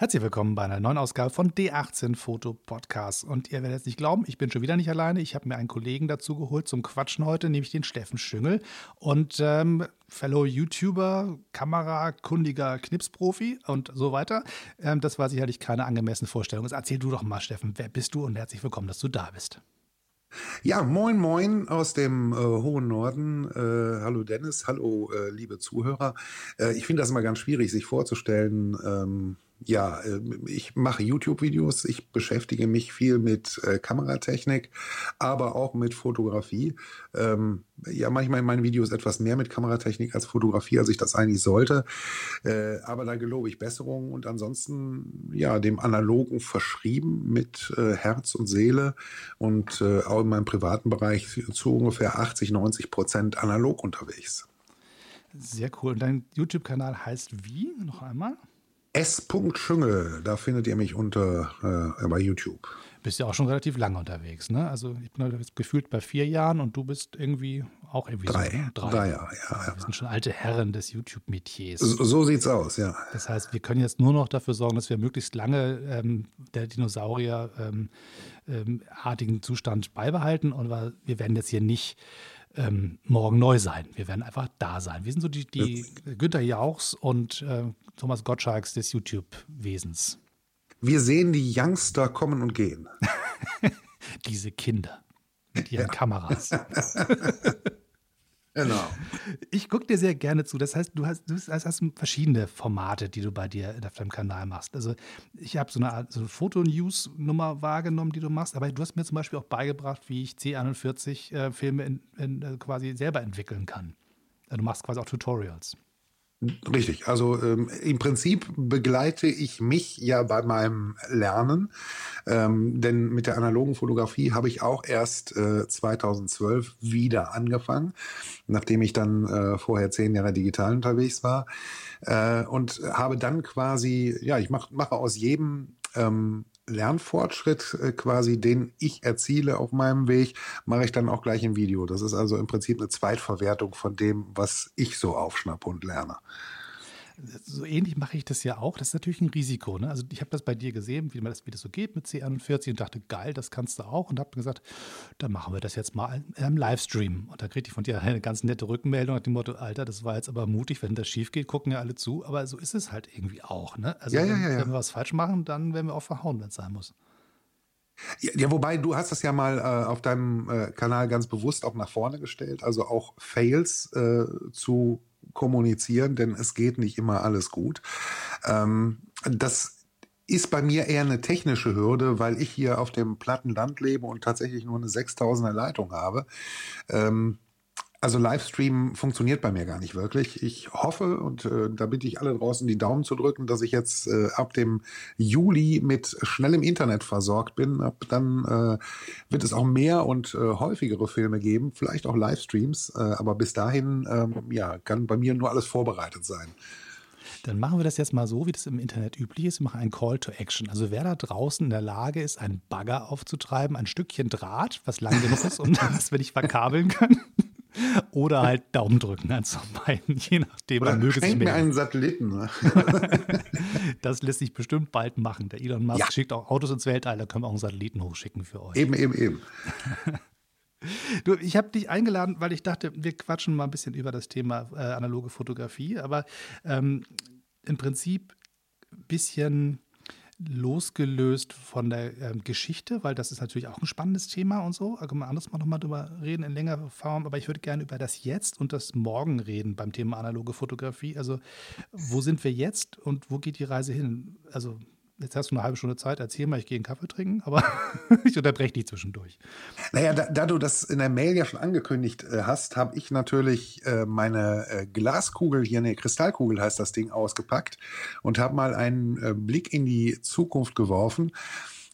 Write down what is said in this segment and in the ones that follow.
Herzlich willkommen bei einer neuen Ausgabe von D18 Foto Podcast. Und ihr werdet es nicht glauben, ich bin schon wieder nicht alleine. Ich habe mir einen Kollegen dazu geholt zum Quatschen heute, nämlich den Steffen Schüngel. Und ähm, Fellow YouTuber, Kamerakundiger Knipsprofi und so weiter. Ähm, das war sicherlich keine angemessene Vorstellung. Jetzt erzähl du doch mal, Steffen, wer bist du und herzlich willkommen, dass du da bist. Ja, moin, moin aus dem äh, hohen Norden. Äh, hallo Dennis, hallo äh, liebe Zuhörer. Äh, ich finde das immer ganz schwierig, sich vorzustellen. Ähm, ja, äh, ich mache YouTube-Videos, ich beschäftige mich viel mit äh, Kameratechnik, aber auch mit Fotografie. Ähm, ja, manchmal in meinen Videos etwas mehr mit Kameratechnik als Fotografie, als ich das eigentlich sollte. Äh, aber da gelobe ich Besserung und ansonsten, ja, dem Analogen verschrieben mit äh, Herz und Seele und äh, auch in meinem privaten Bereich zu ungefähr 80, 90 Prozent analog unterwegs. Sehr cool. Und dein YouTube-Kanal heißt wie? Noch einmal? S. Schüngel, da findet ihr mich unter äh, bei YouTube. Bist ja auch schon relativ lange unterwegs, ne? Also ich bin jetzt gefühlt bei vier Jahren und du bist irgendwie auch irgendwie drei, so, ne? drei. drei Jahre, ja, ja. Wir sind schon alte Herren des YouTube-Metiers. So, so, sieht's aus, ja. Das heißt, wir können jetzt nur noch dafür sorgen, dass wir möglichst lange ähm, der Dinosaurier ähm, ähm, artigen Zustand beibehalten. Und wir werden jetzt hier nicht ähm, morgen neu sein. Wir werden einfach da sein. Wir sind so die, die Günther Jauchs und äh, Thomas Gottschalks des YouTube-Wesens. Wir sehen die Youngster kommen und gehen. Diese Kinder mit ihren ja. Kameras. Genau. Ich gucke dir sehr gerne zu. Das heißt, du hast, du hast, verschiedene Formate, die du bei dir auf deinem Kanal machst. Also ich habe so eine Art so Foto-News-Nummer wahrgenommen, die du machst, aber du hast mir zum Beispiel auch beigebracht, wie ich C41-Filme äh, äh, quasi selber entwickeln kann. Also du machst quasi auch Tutorials. Richtig, also ähm, im Prinzip begleite ich mich ja bei meinem Lernen, ähm, denn mit der analogen Fotografie habe ich auch erst äh, 2012 wieder angefangen, nachdem ich dann äh, vorher zehn Jahre digital unterwegs war. Äh, und habe dann quasi, ja, ich mach, mache aus jedem ähm, Lernfortschritt äh, quasi, den ich erziele auf meinem Weg, mache ich dann auch gleich im Video. Das ist also im Prinzip eine Zweitverwertung von dem, was ich so aufschnappe und lerne so ähnlich mache ich das ja auch. Das ist natürlich ein Risiko. Ne? Also ich habe das bei dir gesehen, wie, das, wie das so geht mit C41 und dachte, geil, das kannst du auch. Und habe gesagt, dann machen wir das jetzt mal im Livestream. Und da kriegte ich von dir eine ganz nette Rückmeldung nach dem Motto, Alter, das war jetzt aber mutig, wenn das schief geht, gucken ja alle zu. Aber so ist es halt irgendwie auch. Ne? Also ja, wenn, ja, ja, wenn wir was falsch machen, dann werden wir auch verhauen, wenn es sein muss. Ja, ja, wobei du hast das ja mal äh, auf deinem äh, Kanal ganz bewusst auch nach vorne gestellt, also auch Fails äh, zu kommunizieren, denn es geht nicht immer alles gut. Ähm, das ist bei mir eher eine technische Hürde, weil ich hier auf dem platten Land lebe und tatsächlich nur eine 6000er Leitung habe. Ähm, also Livestream funktioniert bei mir gar nicht wirklich. Ich hoffe, und äh, da bitte ich alle draußen die Daumen zu drücken, dass ich jetzt äh, ab dem Juli mit schnellem Internet versorgt bin. Ab dann äh, wird es auch mehr und äh, häufigere Filme geben, vielleicht auch Livestreams. Äh, aber bis dahin, ähm, ja, kann bei mir nur alles vorbereitet sein. Dann machen wir das jetzt mal so, wie das im Internet üblich ist. Wir machen einen Call to Action. Also wer da draußen in der Lage ist, einen Bagger aufzutreiben, ein Stückchen Draht, was lang genug ist, um das wir nicht verkabeln können. Oder halt Daumen drücken, eins von beiden, je nachdem. Oder möge schenk mir einen Satelliten. Ne? das lässt sich bestimmt bald machen. Der Elon Musk ja. schickt auch Autos ins Weltall, da können wir auch einen Satelliten hochschicken für euch. Eben, eben, eben. Du, ich habe dich eingeladen, weil ich dachte, wir quatschen mal ein bisschen über das Thema äh, analoge Fotografie, aber ähm, im Prinzip ein bisschen losgelöst von der ähm, Geschichte, weil das ist natürlich auch ein spannendes Thema und so. Da können wir anders mal nochmal drüber reden in längerer Form. Aber ich würde gerne über das Jetzt und das Morgen reden beim Thema analoge Fotografie. Also, wo sind wir jetzt und wo geht die Reise hin? Also, Jetzt hast du eine halbe Stunde Zeit, erzähl mal, ich gehe einen Kaffee trinken, aber ich unterbreche dich zwischendurch. Naja, da, da, du das in der Mail ja schon angekündigt äh, hast, habe ich natürlich äh, meine äh, Glaskugel, hier eine Kristallkugel heißt das Ding, ausgepackt und habe mal einen äh, Blick in die Zukunft geworfen.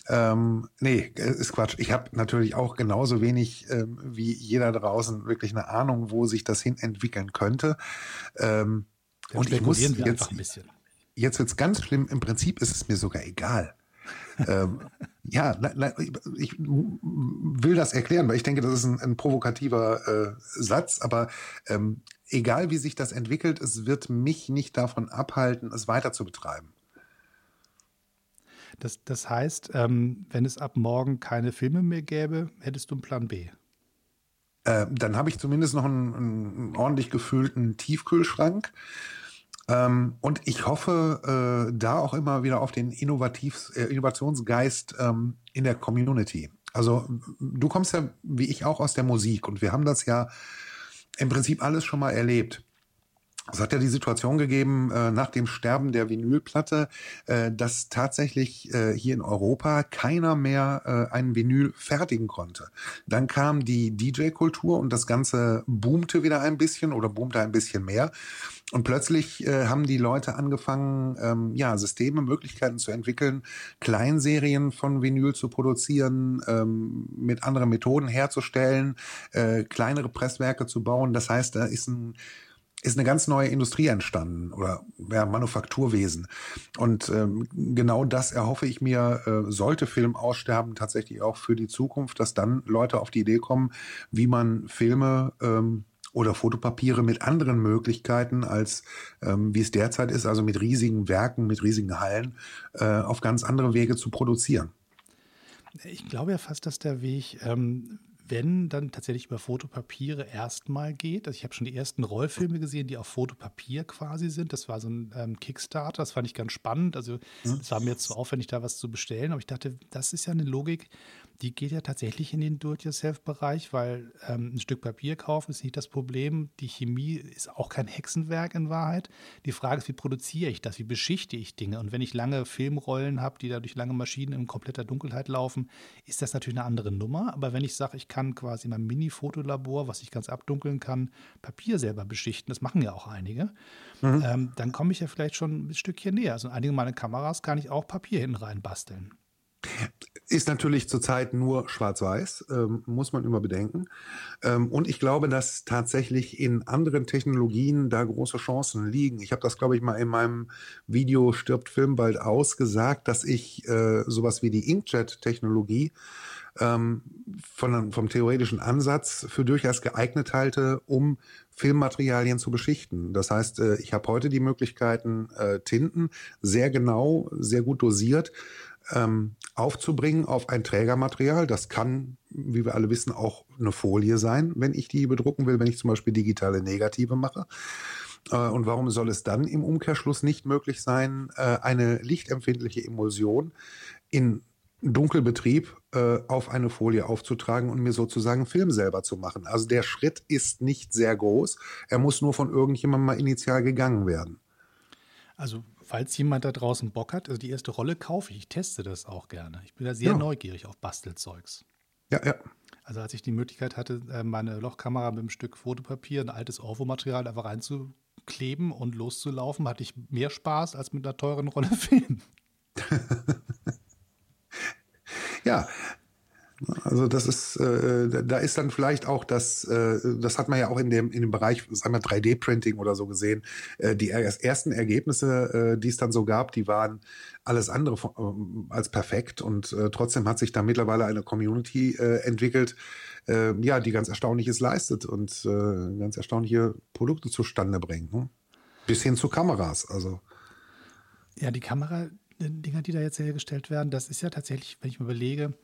Ähm, nee, ist Quatsch. Ich habe natürlich auch genauso wenig ähm, wie jeder draußen wirklich eine Ahnung, wo sich das hin entwickeln könnte. Ähm, und ich muss jetzt ein bisschen jetzt wird's ganz schlimm. Im Prinzip ist es mir sogar egal. ähm, ja, ich will das erklären, weil ich denke, das ist ein, ein provokativer äh, Satz, aber ähm, egal wie sich das entwickelt, es wird mich nicht davon abhalten, es weiter zu betreiben. Das, das heißt, ähm, wenn es ab morgen keine Filme mehr gäbe, hättest du einen Plan B. Äh, dann habe ich zumindest noch einen, einen ordentlich gefüllten Tiefkühlschrank. Ähm, und ich hoffe äh, da auch immer wieder auf den Innovativ äh, Innovationsgeist ähm, in der Community. Also du kommst ja, wie ich auch, aus der Musik und wir haben das ja im Prinzip alles schon mal erlebt. Es hat ja die Situation gegeben äh, nach dem Sterben der Vinylplatte, äh, dass tatsächlich äh, hier in Europa keiner mehr äh, einen Vinyl fertigen konnte. Dann kam die DJ-Kultur und das Ganze boomte wieder ein bisschen oder boomte ein bisschen mehr. Und plötzlich äh, haben die Leute angefangen, ähm, ja, Systeme, Möglichkeiten zu entwickeln, Kleinserien von Vinyl zu produzieren, ähm, mit anderen Methoden herzustellen, äh, kleinere Presswerke zu bauen. Das heißt, da ist ein ist eine ganz neue Industrie entstanden oder ja, Manufakturwesen. Und ähm, genau das erhoffe ich mir, äh, sollte Film aussterben, tatsächlich auch für die Zukunft, dass dann Leute auf die Idee kommen, wie man Filme ähm, oder Fotopapiere mit anderen Möglichkeiten als ähm, wie es derzeit ist, also mit riesigen Werken, mit riesigen Hallen, äh, auf ganz andere Wege zu produzieren. Ich glaube ja fast, dass der Weg ähm, wenn dann tatsächlich über Fotopapiere erstmal geht. Also ich habe schon die ersten Rollfilme gesehen, die auf Fotopapier quasi sind. Das war so ein ähm, Kickstarter, das fand ich ganz spannend. Also es war mir jetzt so aufwendig, da was zu bestellen, aber ich dachte, das ist ja eine Logik, die geht ja tatsächlich in den Do-it-yourself-Bereich, weil ähm, ein Stück Papier kaufen ist nicht das Problem. Die Chemie ist auch kein Hexenwerk in Wahrheit. Die Frage ist, wie produziere ich das? Wie beschichte ich Dinge? Und wenn ich lange Filmrollen habe, die da durch lange Maschinen in kompletter Dunkelheit laufen, ist das natürlich eine andere Nummer. Aber wenn ich sage, ich kann quasi mein Mini-Fotolabor, was ich ganz abdunkeln kann, Papier selber beschichten, das machen ja auch einige, mhm. ähm, dann komme ich ja vielleicht schon ein Stückchen näher. Also in einigen meiner Kameras kann ich auch Papier hinten rein basteln. Ist natürlich zurzeit nur schwarz-weiß, ähm, muss man immer bedenken. Ähm, und ich glaube, dass tatsächlich in anderen Technologien da große Chancen liegen. Ich habe das, glaube ich, mal in meinem Video Stirbt Film bald ausgesagt, dass ich äh, sowas wie die Inkjet-Technologie ähm, von, vom theoretischen Ansatz für durchaus geeignet halte, um Filmmaterialien zu beschichten. Das heißt, äh, ich habe heute die Möglichkeiten, äh, Tinten sehr genau, sehr gut dosiert ähm, aufzubringen auf ein Trägermaterial. Das kann, wie wir alle wissen, auch eine Folie sein, wenn ich die bedrucken will, wenn ich zum Beispiel digitale Negative mache. Äh, und warum soll es dann im Umkehrschluss nicht möglich sein, äh, eine lichtempfindliche Emulsion in Dunkelbetrieb äh, auf eine Folie aufzutragen und mir sozusagen Film selber zu machen. Also der Schritt ist nicht sehr groß. Er muss nur von irgendjemandem mal initial gegangen werden. Also falls jemand da draußen Bock hat, also die erste Rolle kaufe ich, ich teste das auch gerne. Ich bin da sehr ja. neugierig auf Bastelzeugs. Ja, ja. Also als ich die Möglichkeit hatte, äh, meine Lochkamera mit einem Stück Fotopapier, ein altes Orwo-Material einfach reinzukleben und loszulaufen, hatte ich mehr Spaß als mit einer teuren Rolle Film. ja, also das ist, äh, da ist dann vielleicht auch das, äh, das hat man ja auch in dem, in dem Bereich, sagen wir 3D-Printing oder so gesehen, äh, die ersten Ergebnisse, äh, die es dann so gab, die waren alles andere von, äh, als perfekt und äh, trotzdem hat sich da mittlerweile eine Community äh, entwickelt, äh, ja, die ganz Erstaunliches leistet und äh, ganz erstaunliche Produkte zustande bringt. Ne? Bis hin zu Kameras, also. Ja, die Kamera, Dinger, die da jetzt hergestellt werden, das ist ja tatsächlich, wenn ich mir überlege,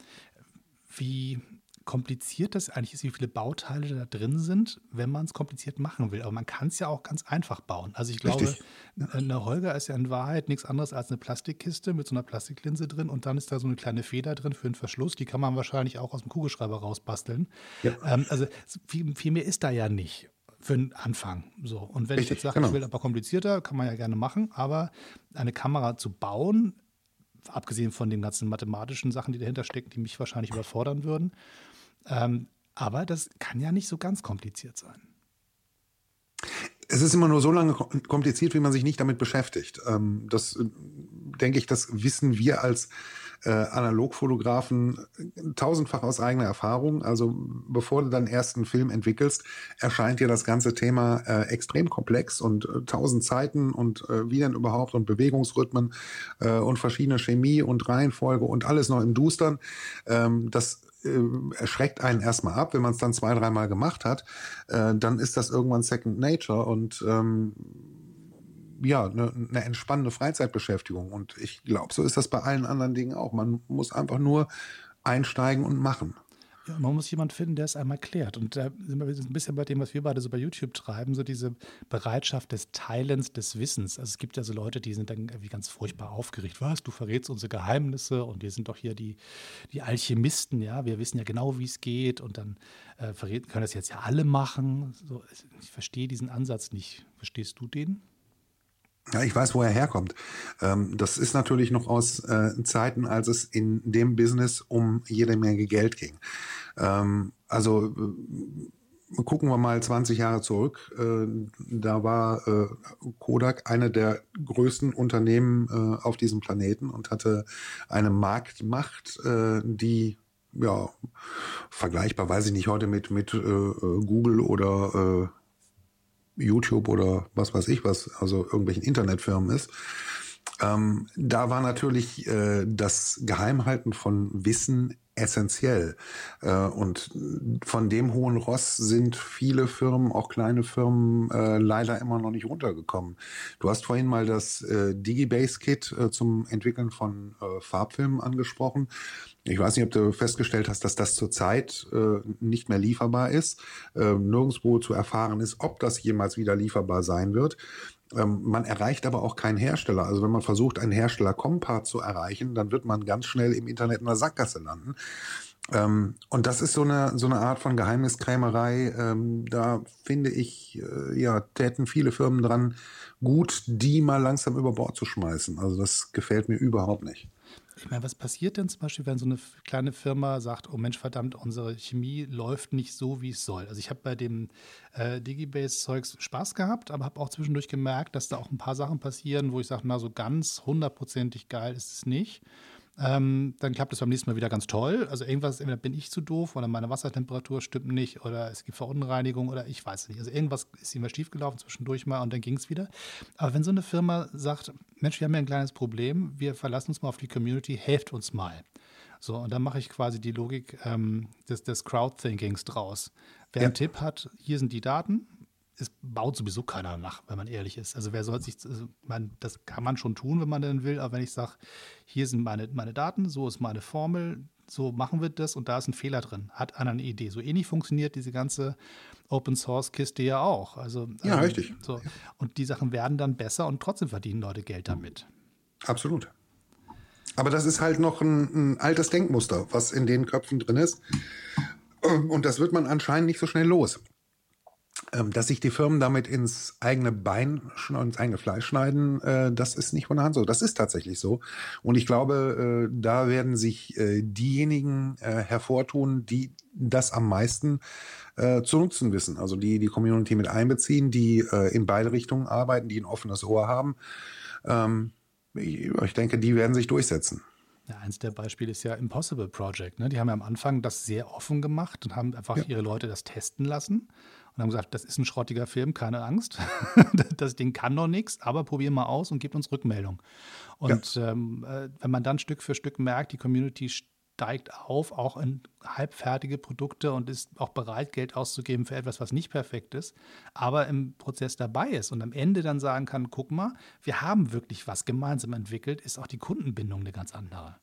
wie kompliziert das eigentlich ist, wie viele Bauteile da drin sind, wenn man es kompliziert machen will. Aber man kann es ja auch ganz einfach bauen. Also ich glaube, Richtig. eine Holger ist ja in Wahrheit nichts anderes als eine Plastikkiste mit so einer Plastiklinse drin und dann ist da so eine kleine Feder drin für einen Verschluss. Die kann man wahrscheinlich auch aus dem Kugelschreiber rausbasteln. Ja. Ähm, also viel, viel, mehr ist da ja nicht für den Anfang. So. Und wenn Richtig, ich jetzt sage, genau. ich will aber komplizierter, kann man ja gerne machen, aber eine Kamera zu bauen abgesehen von den ganzen mathematischen Sachen, die dahinter stecken, die mich wahrscheinlich überfordern würden. Ähm, aber das kann ja nicht so ganz kompliziert sein. Es ist immer nur so lange kompliziert, wie man sich nicht damit beschäftigt. Ähm, das äh, denke ich, das wissen wir als äh, Analogfotografen tausendfach aus eigener Erfahrung. Also bevor du deinen ersten Film entwickelst, erscheint dir das ganze Thema äh, extrem komplex und äh, tausend Zeiten und äh, wie denn überhaupt und Bewegungsrhythmen äh, und verschiedene Chemie und Reihenfolge und alles noch im Dustern. Ähm, das äh, erschreckt einen erstmal ab. Wenn man es dann zwei, dreimal gemacht hat, äh, dann ist das irgendwann Second Nature und ähm, ja, eine, eine entspannende Freizeitbeschäftigung. Und ich glaube, so ist das bei allen anderen Dingen auch. Man muss einfach nur einsteigen und machen. Ja, man muss jemanden finden, der es einmal klärt. Und da sind wir ein bisschen bei dem, was wir beide so bei YouTube treiben, so diese Bereitschaft des Teilens des Wissens. Also es gibt ja so Leute, die sind dann irgendwie ganz furchtbar aufgeregt. Was, du verrätst unsere Geheimnisse und wir sind doch hier die, die Alchemisten, ja, wir wissen ja genau, wie es geht und dann äh, können das jetzt ja alle machen. So, ich verstehe diesen Ansatz nicht. Verstehst du den? Ja, ich weiß, wo er herkommt. Ähm, das ist natürlich noch aus äh, Zeiten, als es in dem Business um jede Menge Geld ging. Ähm, also äh, gucken wir mal 20 Jahre zurück. Äh, da war äh, Kodak eine der größten Unternehmen äh, auf diesem Planeten und hatte eine Marktmacht, äh, die ja vergleichbar, weiß ich nicht, heute mit mit Google oder YouTube oder was weiß ich was, also irgendwelchen Internetfirmen ist. Ähm, da war natürlich äh, das Geheimhalten von Wissen essentiell. Äh, und von dem hohen Ross sind viele Firmen, auch kleine Firmen, äh, leider immer noch nicht runtergekommen. Du hast vorhin mal das äh, Digibase-Kit äh, zum Entwickeln von äh, Farbfilmen angesprochen. Ich weiß nicht, ob du festgestellt hast, dass das zurzeit äh, nicht mehr lieferbar ist, äh, nirgendwo zu erfahren ist, ob das jemals wieder lieferbar sein wird. Ähm, man erreicht aber auch keinen Hersteller. Also wenn man versucht, einen Hersteller Compart zu erreichen, dann wird man ganz schnell im Internet in der Sackgasse landen. Ähm, und das ist so eine, so eine Art von Geheimniskrämerei. Ähm, da finde ich, äh, ja, täten viele Firmen dran, gut, die mal langsam über Bord zu schmeißen. Also das gefällt mir überhaupt nicht. Ich meine, was passiert denn zum Beispiel, wenn so eine kleine Firma sagt, oh Mensch, verdammt, unsere Chemie läuft nicht so, wie es soll. Also ich habe bei dem äh, Digibase-Zeugs Spaß gehabt, aber habe auch zwischendurch gemerkt, dass da auch ein paar Sachen passieren, wo ich sage, na, so ganz hundertprozentig geil ist es nicht. Ähm, dann klappt es beim nächsten Mal wieder ganz toll. Also irgendwas, entweder bin ich zu doof oder meine Wassertemperatur stimmt nicht oder es gibt Verunreinigung oder ich weiß nicht. Also irgendwas ist immer schiefgelaufen zwischendurch mal und dann ging es wieder. Aber wenn so eine Firma sagt, Mensch, wir haben ja ein kleines Problem, wir verlassen uns mal auf die Community, helft uns mal. So, und dann mache ich quasi die Logik ähm, des, des Crowdthinkings draus. Wer ja. einen Tipp hat, hier sind die Daten, es baut sowieso keiner nach, wenn man ehrlich ist. Also wer soll sich, also man, das kann man schon tun, wenn man denn will, aber wenn ich sage, hier sind meine, meine Daten, so ist meine Formel, so machen wir das und da ist ein Fehler drin, hat einer eine Idee. So ähnlich funktioniert diese ganze Open Source Kiste ja auch. Also, ja, ähm, richtig. So. Und die Sachen werden dann besser und trotzdem verdienen Leute Geld damit. Absolut. Aber das ist halt noch ein, ein altes Denkmuster, was in den Köpfen drin ist. Und das wird man anscheinend nicht so schnell los. Ähm, dass sich die Firmen damit ins eigene Bein, ins eigene Fleisch schneiden, äh, das ist nicht von der Hand so. Das ist tatsächlich so. Und ich glaube, äh, da werden sich äh, diejenigen hervortun, die das am meisten zu nutzen wissen. Also die die Community mit einbeziehen, die in beide Richtungen arbeiten, die ein offenes Ohr haben. Ähm, ich denke, die werden sich durchsetzen. Ja, eins der Beispiele ist ja Impossible Project. Ne? Die haben ja am Anfang das sehr offen gemacht und haben einfach ja. ihre Leute das testen lassen und haben gesagt, das ist ein schrottiger Film, keine Angst. das Ding kann doch nichts, aber probier mal aus und gib uns Rückmeldung. Und ja. ähm, äh, wenn man dann Stück für Stück merkt, die Community steigt auf, auch in halbfertige Produkte und ist auch bereit, Geld auszugeben für etwas, was nicht perfekt ist, aber im Prozess dabei ist und am Ende dann sagen kann, guck mal, wir haben wirklich was gemeinsam entwickelt, ist auch die Kundenbindung eine ganz andere.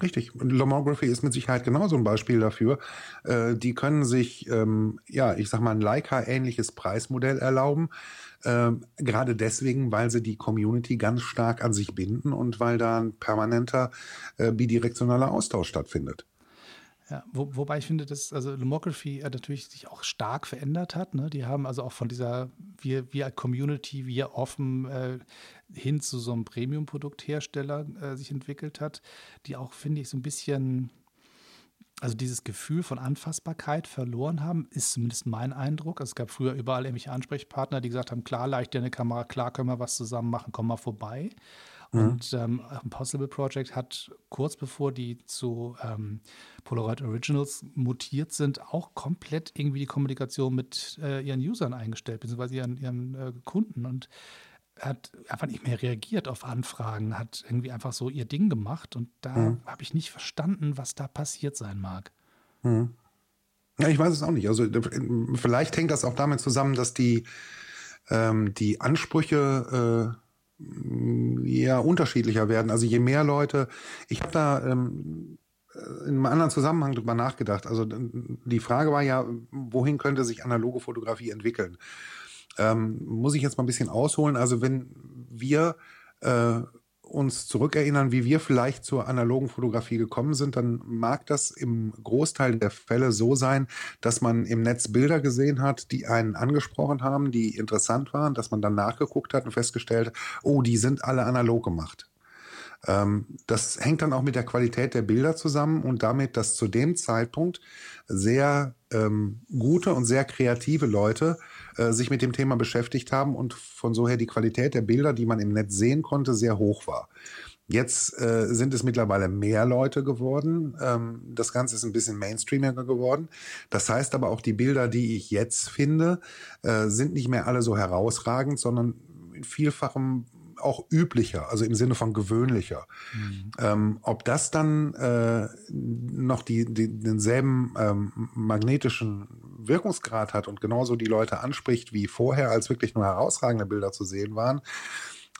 Richtig. Lomography ist mit Sicherheit genauso ein Beispiel dafür. Äh, die können sich, ähm, ja, ich sag mal, ein Leica-ähnliches Preismodell erlauben. Äh, gerade deswegen, weil sie die Community ganz stark an sich binden und weil da ein permanenter äh, bidirektionaler Austausch stattfindet. Ja, wo, wobei ich finde, dass also Lomography natürlich sich auch stark verändert hat. Ne? Die haben also auch von dieser wir, wir Community, wir offen äh, hin zu so einem Premium-Produkthersteller äh, sich entwickelt hat, die auch, finde ich, so ein bisschen also dieses Gefühl von Anfassbarkeit verloren haben, ist zumindest mein Eindruck. Also es gab früher überall irgendwelche Ansprechpartner, die gesagt haben, klar, leicht dir eine Kamera, klar können wir was zusammen machen, komm mal vorbei. Mhm. Und ähm, Impossible Project hat kurz bevor die zu ähm, Polaroid Originals mutiert sind, auch komplett irgendwie die Kommunikation mit äh, ihren Usern eingestellt, beziehungsweise ihren, ihren äh, Kunden. Und hat einfach nicht mehr reagiert auf Anfragen, hat irgendwie einfach so ihr Ding gemacht. Und da mhm. habe ich nicht verstanden, was da passiert sein mag. Mhm. Ja, ich weiß es auch nicht. Also vielleicht hängt das auch damit zusammen, dass die, ähm, die Ansprüche äh, ja unterschiedlicher werden. Also je mehr Leute, ich habe da ähm, in einem anderen Zusammenhang drüber nachgedacht. Also die Frage war ja, wohin könnte sich analoge Fotografie entwickeln? Ähm, muss ich jetzt mal ein bisschen ausholen. Also wenn wir äh, uns zurückerinnern, wie wir vielleicht zur analogen Fotografie gekommen sind, dann mag das im Großteil der Fälle so sein, dass man im Netz Bilder gesehen hat, die einen angesprochen haben, die interessant waren, dass man dann nachgeguckt hat und festgestellt, oh, die sind alle analog gemacht. Ähm, das hängt dann auch mit der Qualität der Bilder zusammen und damit, dass zu dem Zeitpunkt sehr ähm, gute und sehr kreative Leute äh, sich mit dem Thema beschäftigt haben und von so her die Qualität der Bilder, die man im Netz sehen konnte, sehr hoch war. Jetzt äh, sind es mittlerweile mehr Leute geworden. Ähm, das Ganze ist ein bisschen mainstreamiger geworden. Das heißt aber auch, die Bilder, die ich jetzt finde, äh, sind nicht mehr alle so herausragend, sondern in vielfachem auch üblicher, also im Sinne von gewöhnlicher. Mhm. Ähm, ob das dann äh, noch die, die, denselben ähm, magnetischen Wirkungsgrad hat und genauso die Leute anspricht wie vorher, als wirklich nur herausragende Bilder zu sehen waren,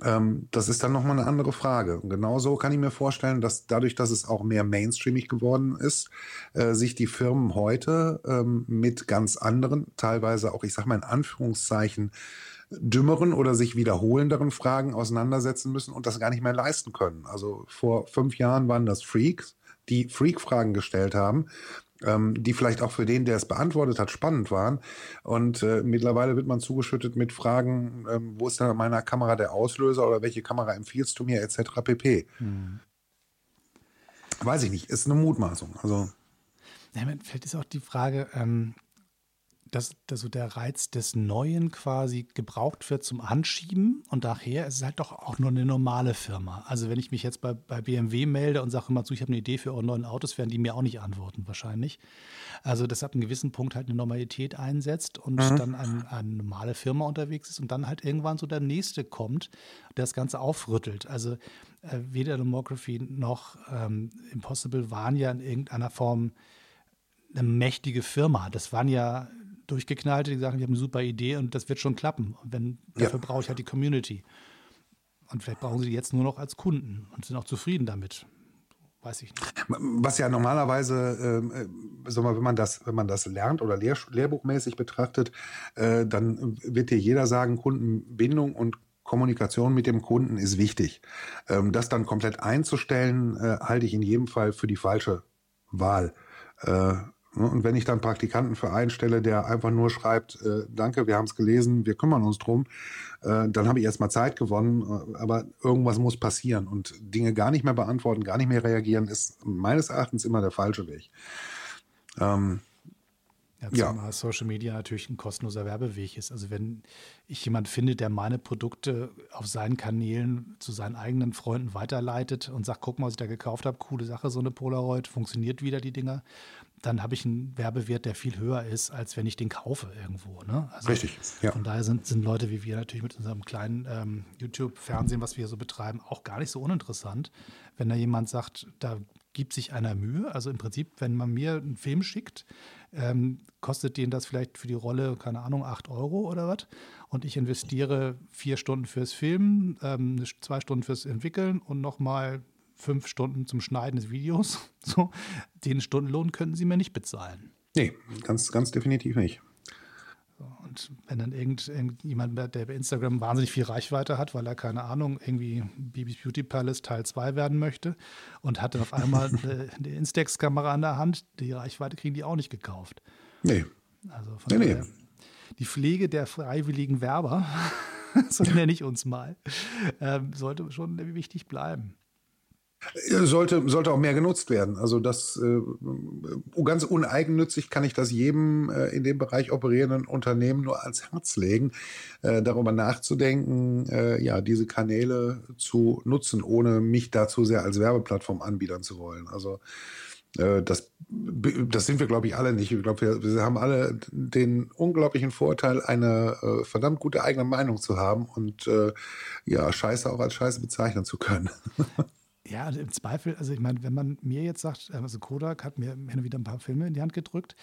ähm, das ist dann nochmal eine andere Frage. Und genauso kann ich mir vorstellen, dass dadurch, dass es auch mehr mainstreamig geworden ist, äh, sich die Firmen heute ähm, mit ganz anderen, teilweise auch, ich sag mal in Anführungszeichen, dümmeren oder sich wiederholenderen Fragen auseinandersetzen müssen und das gar nicht mehr leisten können. Also vor fünf Jahren waren das Freaks, die Freak-Fragen gestellt haben, ähm, die vielleicht auch für den, der es beantwortet hat, spannend waren. Und äh, mittlerweile wird man zugeschüttet mit Fragen, ähm, wo ist denn meiner Kamera der Auslöser oder welche Kamera empfiehlst du mir, etc. pp. Hm. Weiß ich nicht, ist eine Mutmaßung. Also. Ja, vielleicht ist auch die Frage, ähm, dass, dass so der Reiz des Neuen quasi gebraucht wird zum Anschieben und daher ist es halt doch auch nur eine normale Firma. Also wenn ich mich jetzt bei, bei BMW melde und sage immer zu, ich habe eine Idee für eure neuen Autos, werden die mir auch nicht antworten wahrscheinlich. Also das ab einem gewissen Punkt halt eine Normalität einsetzt und mhm. dann ein, eine normale Firma unterwegs ist und dann halt irgendwann so der Nächste kommt, der das Ganze aufrüttelt. Also äh, weder Demography noch ähm, Impossible waren ja in irgendeiner Form eine mächtige Firma. Das waren ja Durchgeknallte, die sagen, ich habe eine super Idee und das wird schon klappen. Und wenn, dafür ja. brauche ich halt die Community. Und vielleicht brauchen sie die jetzt nur noch als Kunden und sind auch zufrieden damit. Weiß ich nicht. Was ja normalerweise, äh, sag mal, wenn man das, wenn man das lernt oder lehr, lehrbuchmäßig betrachtet, äh, dann wird dir jeder sagen, Kundenbindung und Kommunikation mit dem Kunden ist wichtig. Ähm, das dann komplett einzustellen, äh, halte ich in jedem Fall für die falsche Wahl. Äh, und wenn ich dann Praktikanten für einstelle, der einfach nur schreibt, äh, danke, wir haben es gelesen, wir kümmern uns drum, äh, dann habe ich erstmal Zeit gewonnen, äh, aber irgendwas muss passieren. Und Dinge gar nicht mehr beantworten, gar nicht mehr reagieren, ist meines Erachtens immer der falsche Weg. Ähm, ja, ja. Social Media natürlich ein kostenloser Werbeweg ist. Also wenn ich jemand finde, der meine Produkte auf seinen Kanälen zu seinen eigenen Freunden weiterleitet und sagt, guck mal, was ich da gekauft habe, coole Sache, so eine Polaroid, funktioniert wieder die Dinger, dann habe ich einen Werbewert, der viel höher ist, als wenn ich den kaufe irgendwo. Ne? Also Richtig, ja. Von daher sind, sind Leute wie wir natürlich mit unserem kleinen ähm, YouTube-Fernsehen, was wir so betreiben, auch gar nicht so uninteressant. Wenn da jemand sagt, da gibt sich einer Mühe. Also im Prinzip, wenn man mir einen Film schickt, ähm, kostet den das vielleicht für die Rolle, keine Ahnung, 8 Euro oder was. Und ich investiere vier Stunden fürs Filmen, ähm, zwei Stunden fürs Entwickeln und nochmal fünf Stunden zum Schneiden des Videos. So, den Stundenlohn könnten sie mir nicht bezahlen. Nee, ganz, ganz definitiv nicht. Und wenn dann irgend, irgendjemand, der bei Instagram wahnsinnig viel Reichweite hat, weil er, keine Ahnung, irgendwie Bibis Beauty Palace Teil 2 werden möchte und hat dann auf einmal eine, eine Instax-Kamera an der Hand, die Reichweite kriegen die auch nicht gekauft. Nee. Also von nee, daher, nee. die Pflege der freiwilligen Werber, so nenne ich uns mal, ähm, sollte schon wichtig bleiben. Sollte, sollte auch mehr genutzt werden. Also das äh, ganz uneigennützig kann ich das jedem äh, in dem Bereich operierenden Unternehmen nur ans Herz legen, äh, darüber nachzudenken, äh, ja, diese Kanäle zu nutzen, ohne mich dazu sehr als Werbeplattform anbiedern zu wollen. Also äh, das, das sind wir, glaube ich, alle nicht. Ich glaube, wir, wir haben alle den unglaublichen Vorteil, eine äh, verdammt gute eigene Meinung zu haben und äh, ja, Scheiße auch als Scheiße bezeichnen zu können. Ja, also im Zweifel, also ich meine, wenn man mir jetzt sagt, also Kodak hat mir hin und wieder ein paar Filme in die Hand gedrückt,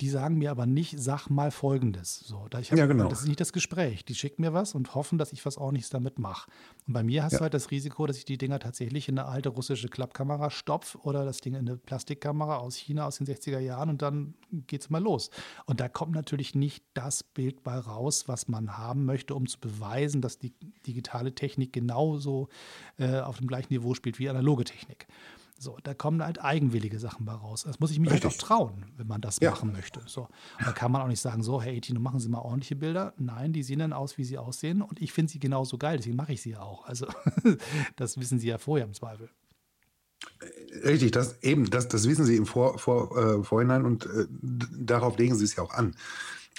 Die sagen mir aber nicht, sag mal Folgendes. So, da ich hab, Ja, genau. Das ist nicht das Gespräch. Die schicken mir was und hoffen, dass ich was ordentliches damit mache. Und bei mir hast Ja. du halt das Risiko, dass ich die Dinger tatsächlich in eine alte russische Klappkamera stopf oder das Ding in eine Plastikkamera aus China aus den 60er Jahren und dann geht's mal los. Und da kommt natürlich nicht das Bild bei raus, was man haben möchte, um zu beweisen, dass die digitale Technik genauso äh, auf dem gleichen Niveau spielt wie analoge Technik. So, da kommen halt eigenwillige Sachen bei raus. Das muss ich mich halt auch Richtig. trauen, wenn man das Ja. machen möchte. So. Und da kann man auch nicht sagen, so, hey Tino, machen Sie mal ordentliche Bilder. Nein, die sehen dann aus, wie sie aussehen. Und ich finde sie genauso geil, deswegen mache ich sie ja auch. Also, das wissen Sie ja vorher im Zweifel. Richtig, das eben, das, das wissen Sie im Vor, Vor, äh, Vorhinein und äh, darauf legen Sie es ja auch an.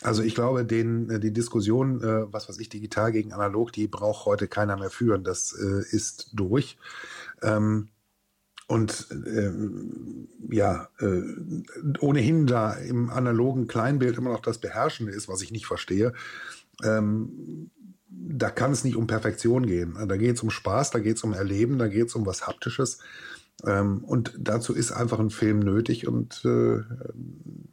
Also ich glaube, den, äh, die Diskussion, äh, was weiß ich, digital gegen analog, die braucht heute keiner mehr führen. Das äh, ist durch. Ähm, und ähm, ja, äh, ohnehin da im analogen Kleinbild immer noch das Beherrschende ist, was ich nicht verstehe. Ähm, da kann es nicht um Perfektion gehen. Da geht es um Spaß, da geht es um Erleben, da geht es um was Haptisches. Ähm, und dazu ist einfach ein Film nötig und äh,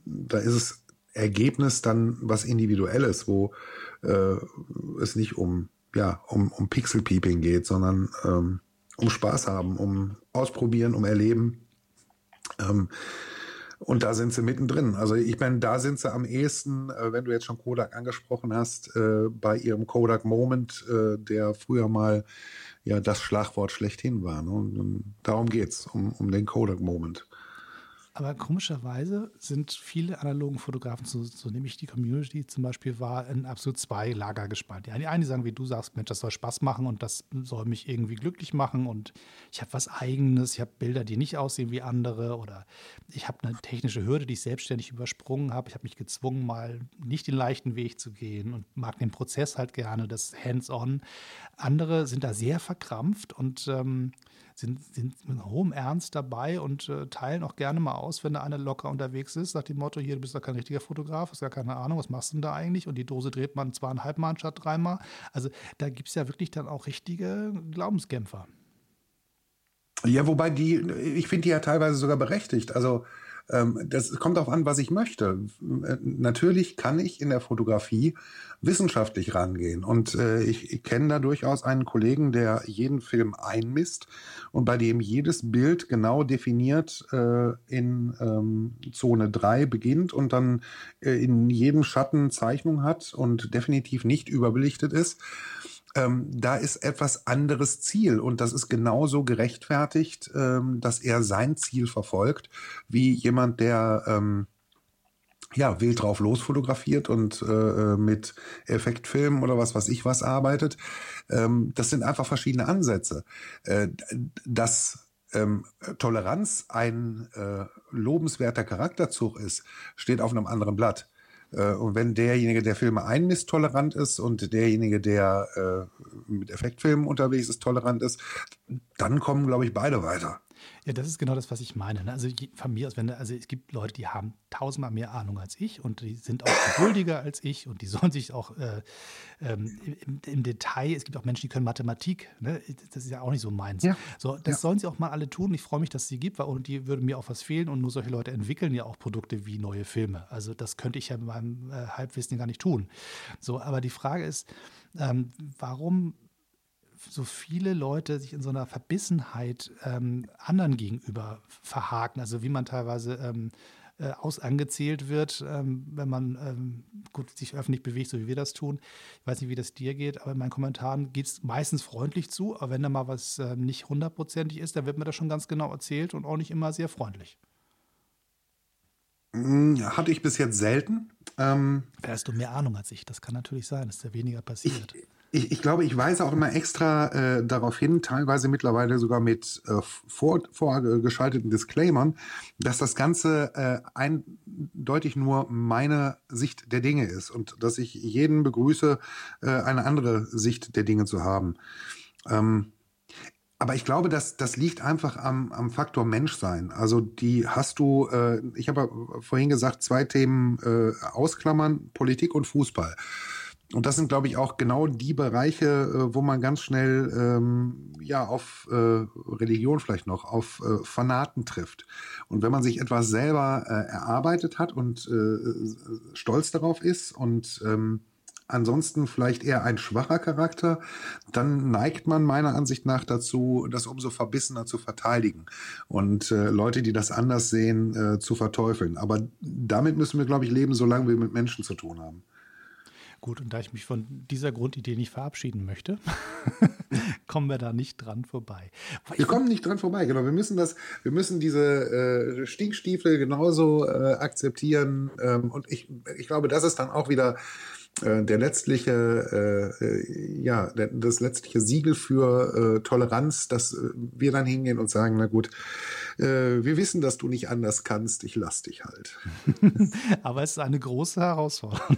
da ist es Ergebnis dann was Individuelles, wo äh, es nicht um, ja, um, um Pixel-Peeping geht, sondern ähm, um Spaß haben, um Ausprobieren, um Erleben. Ähm, und da sind sie mittendrin. Also ich meine, da sind sie am ehesten, äh, wenn du jetzt schon Kodak angesprochen hast, äh, bei ihrem Kodak Moment, äh, der früher mal ja das Schlagwort schlechthin war. Ne? Und, und darum geht's, um, um den Kodak Moment. Aber komischerweise sind viele analogen Fotografen, so, so nehme ich die Community zum Beispiel wahr, in absolut zwei Lager gespannt. Die einen sagen, wie du sagst, Mensch, das soll Spaß machen und das soll mich irgendwie glücklich machen und ich habe was Eigenes, ich habe Bilder, die nicht aussehen wie andere oder ich habe eine technische Hürde, die ich selbstständig übersprungen habe. Ich habe mich gezwungen, mal nicht den leichten Weg zu gehen und mag den Prozess halt gerne, das Hands-on. Andere sind da sehr verkrampft und ähm, sind, sind mit hohem Ernst dabei und äh, teilen auch gerne mal aus, wenn da einer locker unterwegs ist, nach dem Motto, hier, du bist doch kein richtiger Fotograf, hast gar keine Ahnung, was machst du denn da eigentlich? Und die Dose dreht man zweieinhalb Mal anstatt dreimal. Also da gibt es ja wirklich dann auch richtige Glaubenskämpfer. Ja, wobei die, ich finde die ja teilweise sogar berechtigt. Also das kommt darauf an, was ich möchte. Äh, Natürlich kann ich in der Fotografie wissenschaftlich rangehen. Und äh, ich, ich kenne da durchaus einen Kollegen, der jeden Film einmisst und bei dem jedes Bild genau definiert äh, in ähm, Zone 3 beginnt und dann in jedem Schatten Zeichnung hat und definitiv nicht überbelichtet ist ähm, da ist etwas anderes Ziel und das ist genauso gerechtfertigt, ähm, dass er sein Ziel verfolgt, wie jemand, der ähm, ja, wild drauf los fotografiert und äh, mit Effektfilmen oder was weiß ich was arbeitet. Ähm, das sind einfach verschiedene Ansätze. Äh, dass ähm, Toleranz ein äh, lobenswerter Charakterzug ist, steht auf einem anderen Blatt. Äh, Und wenn derjenige, der Filme einmisst, tolerant ist und derjenige, der äh, mit Effektfilmen unterwegs ist, tolerant ist, dann kommen, glaube ich, beide weiter. Ja, das ist genau das, was ich meine. ne? Also von mir aus, wenn, also es gibt Leute, die haben tausendmal mehr Ahnung als ich und die sind auch geduldiger als ich und die sollen sich auch äh, ähm, im, im Detail, es gibt auch Menschen, die können Mathematik, ne? das ist ja auch nicht so meins. Ja. So, das Ja. sollen sie auch mal alle tun. Ich freue mich, dass es sie gibt, weil ohne die würde mir auch was fehlen und nur solche Leute entwickeln ja auch Produkte wie neue Filme. Also das könnte ich ja mit meinem äh, Halbwissen gar nicht tun. So, aber die Frage ist, ähm, warum so viele Leute sich in so einer Verbissenheit ähm, anderen gegenüber verhaken. Also wie man teilweise ähm, äh, aus angezählt wird, ähm, wenn man ähm, gut sich öffentlich bewegt, so wie wir das tun. Ich weiß nicht, wie das dir geht, aber in meinen Kommentaren geht es meistens freundlich zu. Aber wenn da mal was ähm, nicht hundertprozentig ist, dann wird mir das schon ganz genau erzählt und auch nicht immer sehr freundlich. Hm, Hatte ich bis jetzt selten. Ähm, Vielleicht hast du mehr Ahnung als ich. Das kann natürlich sein, dass da weniger passiert. Ich, ich glaube, ich weise auch immer extra äh, darauf hin, teilweise mittlerweile sogar mit äh, vor, vorgeschalteten Disclaimern, dass das Ganze äh, eindeutig nur meine Sicht der Dinge ist und dass ich jeden begrüße, äh, eine andere Sicht der Dinge zu haben. Ähm, aber ich glaube, dass das liegt einfach am, am Faktor Menschsein. Also die hast du, äh, ich habe vorhin gesagt, zwei Themen äh, ausklammern, Politik und Fußball und das sind, glaube ich, auch genau die Bereiche, äh, wo man ganz schnell ähm, ja auf äh, Religion vielleicht noch, auf äh, Fanaten trifft. Und wenn man sich etwas selber äh, erarbeitet hat und äh, stolz darauf ist und ähm, ansonsten vielleicht eher ein schwacher Charakter, dann neigt man meiner Ansicht nach dazu, das umso verbissener zu verteidigen und äh, Leute, die das anders sehen, äh, zu verteufeln. Aber damit müssen wir, glaube ich, leben, solange wir mit Menschen zu tun haben. Gut, und da ich mich von dieser Grundidee nicht verabschieden möchte, kommen wir da nicht dran vorbei. Wir kommen nicht dran vorbei, genau. Wir müssen das, wir müssen diese äh, Stinkstiefel genauso äh, akzeptieren. Ähm, und ich, ich glaube, das ist dann auch wieder äh, der letztliche, äh, äh, ja, der, das letztliche Siegel für äh, Toleranz, dass äh, wir dann hingehen und sagen, na gut, wir wissen, dass du nicht anders kannst, ich lass dich halt. Aber es ist eine große Herausforderung.